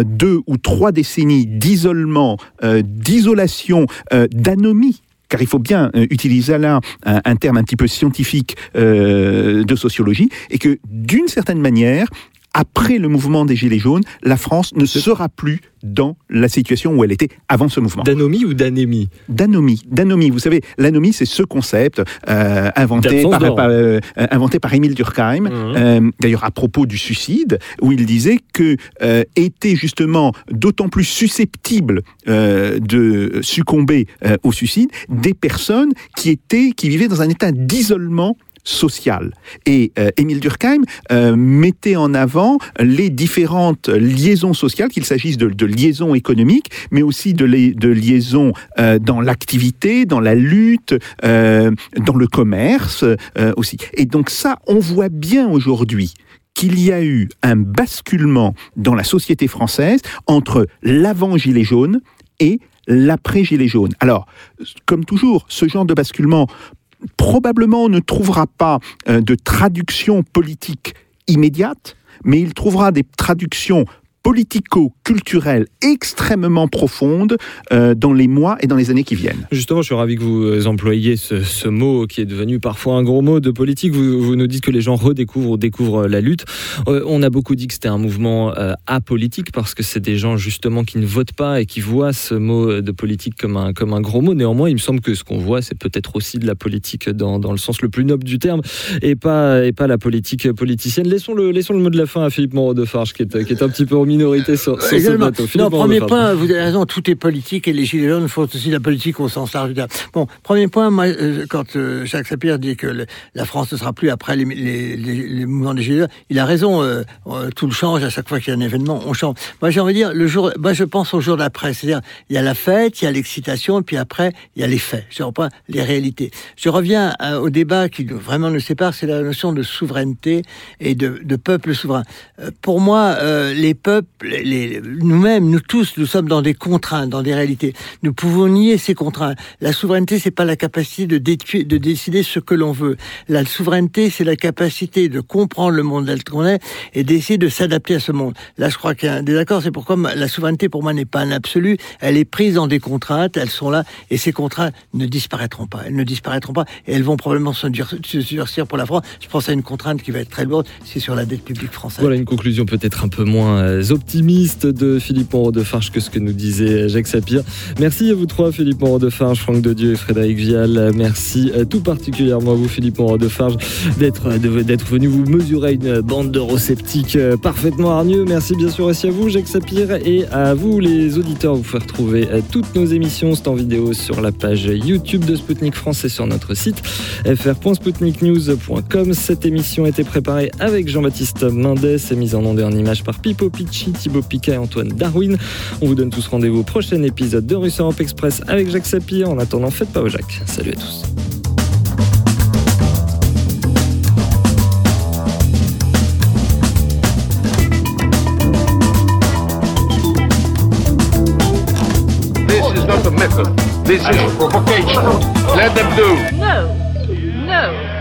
deux ou trois décennies d'isolement, d'isolation, d'anomie car il faut bien euh, utiliser là un, terme un petit peu scientifique euh, de sociologie, et que d'une certaine manière, après le mouvement des Gilets jaunes, la France ne sera plus dans la situation où elle était avant ce mouvement. D'anomie ou d'anémie? D'anomie, d'anomie. Vous savez, l'anomie, c'est ce concept euh, inventé, par, euh, inventé par Émile Durkheim, Mhm. euh, d'ailleurs à propos du suicide, où il disait que euh, étaient justement d'autant plus susceptibles euh, de succomber euh, au suicide des personnes qui étaient, qui vivaient dans un état d'isolement social. Et euh, Émile Durkheim euh, mettait en avant les différentes liaisons sociales, qu'il s'agisse de, liaisons économiques, mais aussi de liaisons euh, dans l'activité, dans la lutte, euh, dans le commerce euh, aussi. Et donc ça, on voit bien aujourd'hui qu'il y a eu un basculement dans la société française entre l'avant-gilet jaune et l'après-gilet jaune. Alors, comme toujours, ce genre de basculement probablement ne trouvera pas euh, de traduction politique immédiate, mais il trouvera des traductions politico-culturelle extrêmement profonde euh, dans les mois et dans les années qui viennent. Justement, je suis ravi que vous euh, employiez ce, ce mot qui est devenu parfois un gros mot de politique. Vous, vous nous dites que les gens redécouvrent ou découvrent la lutte. Euh, on a beaucoup dit que c'était un mouvement euh, apolitique parce que c'est des gens justement qui ne votent pas et qui voient ce mot de politique comme un, comme un gros mot. Néanmoins, il me semble que ce qu'on voit, c'est peut-être aussi de la politique dans, dans le sens le plus noble du terme et pas, et pas la politique politicienne. Laissons le, laissons le mot de la fin à Philippe Moreau de Farge qui est, qui est un petit peu en minorité sur, sur ce plateau. Non, premier point, vous avez raison, tout est politique et les Gilets jaunes font aussi la politique au sens large. Bon, premier point, moi, euh, quand euh, Jacques Sapir dit que le- la France ne sera plus après les, les, les, les mouvements des Gilets jaunes, il a raison, euh, tout le change à chaque fois qu'il y a un événement, on change. Moi, j'ai envie de dire, le jour, moi, je pense au jour d'après, c'est-à-dire, il y a la fête, il y a l'excitation, et puis après, il y a les faits. Je reprends les réalités. Je reviens au débat qui vraiment nous sépare, c'est la notion de souveraineté et de, de peuple souverain. Euh, pour moi, les peuples, nous-mêmes, nous tous, nous sommes dans des contraintes, dans des réalités. Nous pouvons nier ces contraintes. La souveraineté, c'est pas la capacité de, de décider ce que l'on veut. La souveraineté, c'est la capacité de comprendre le monde tel qu'on est et d'essayer de s'adapter à ce monde. Là, je crois qu'il y a un désaccord. C'est pourquoi la souveraineté, pour moi, n'est pas un absolu. Elle est prise dans des contraintes. Elles sont là et ces contraintes ne disparaîtront pas. Elles ne disparaîtront pas et elles vont probablement se dur- se durcir pour la France. Je pense à une contrainte qui va être très lourde. C'est sur la dette publique française. Voilà une conclusion peut-être un peu moins euh, optimiste de Philippe Moreau que ce que nous disait Jacques Sapir. Merci à vous trois, Philippe Moreau de Farge, Franck de Dieu et Frédéric Vial. Merci euh, tout particulièrement à vous, Philippe Moreau d'être euh, d'être venu vous mesurer une bande d'eurosceptiques euh, parfaitement hargneux. Merci bien sûr aussi à vous, Jacques Sapir, et à vous, les auditeurs. Vous pouvez retrouver toutes nos émissions, c'est en vidéo sur la page YouTube de Spoutnik France et sur notre site fr.spoutniknews.com. Cette émission a été préparée avec Jean-Baptiste Mendes et mise en onde et en image par Pipo Picci, Thibaut Pica et Antoine Darwin. On vous donne tous rendez-vous au prochain épisode de Russe Europe Express avec Jacques Sapir. En attendant, faites pas au Jacques. Salut à tous. This is not a method. This is provocation. Let them do. No.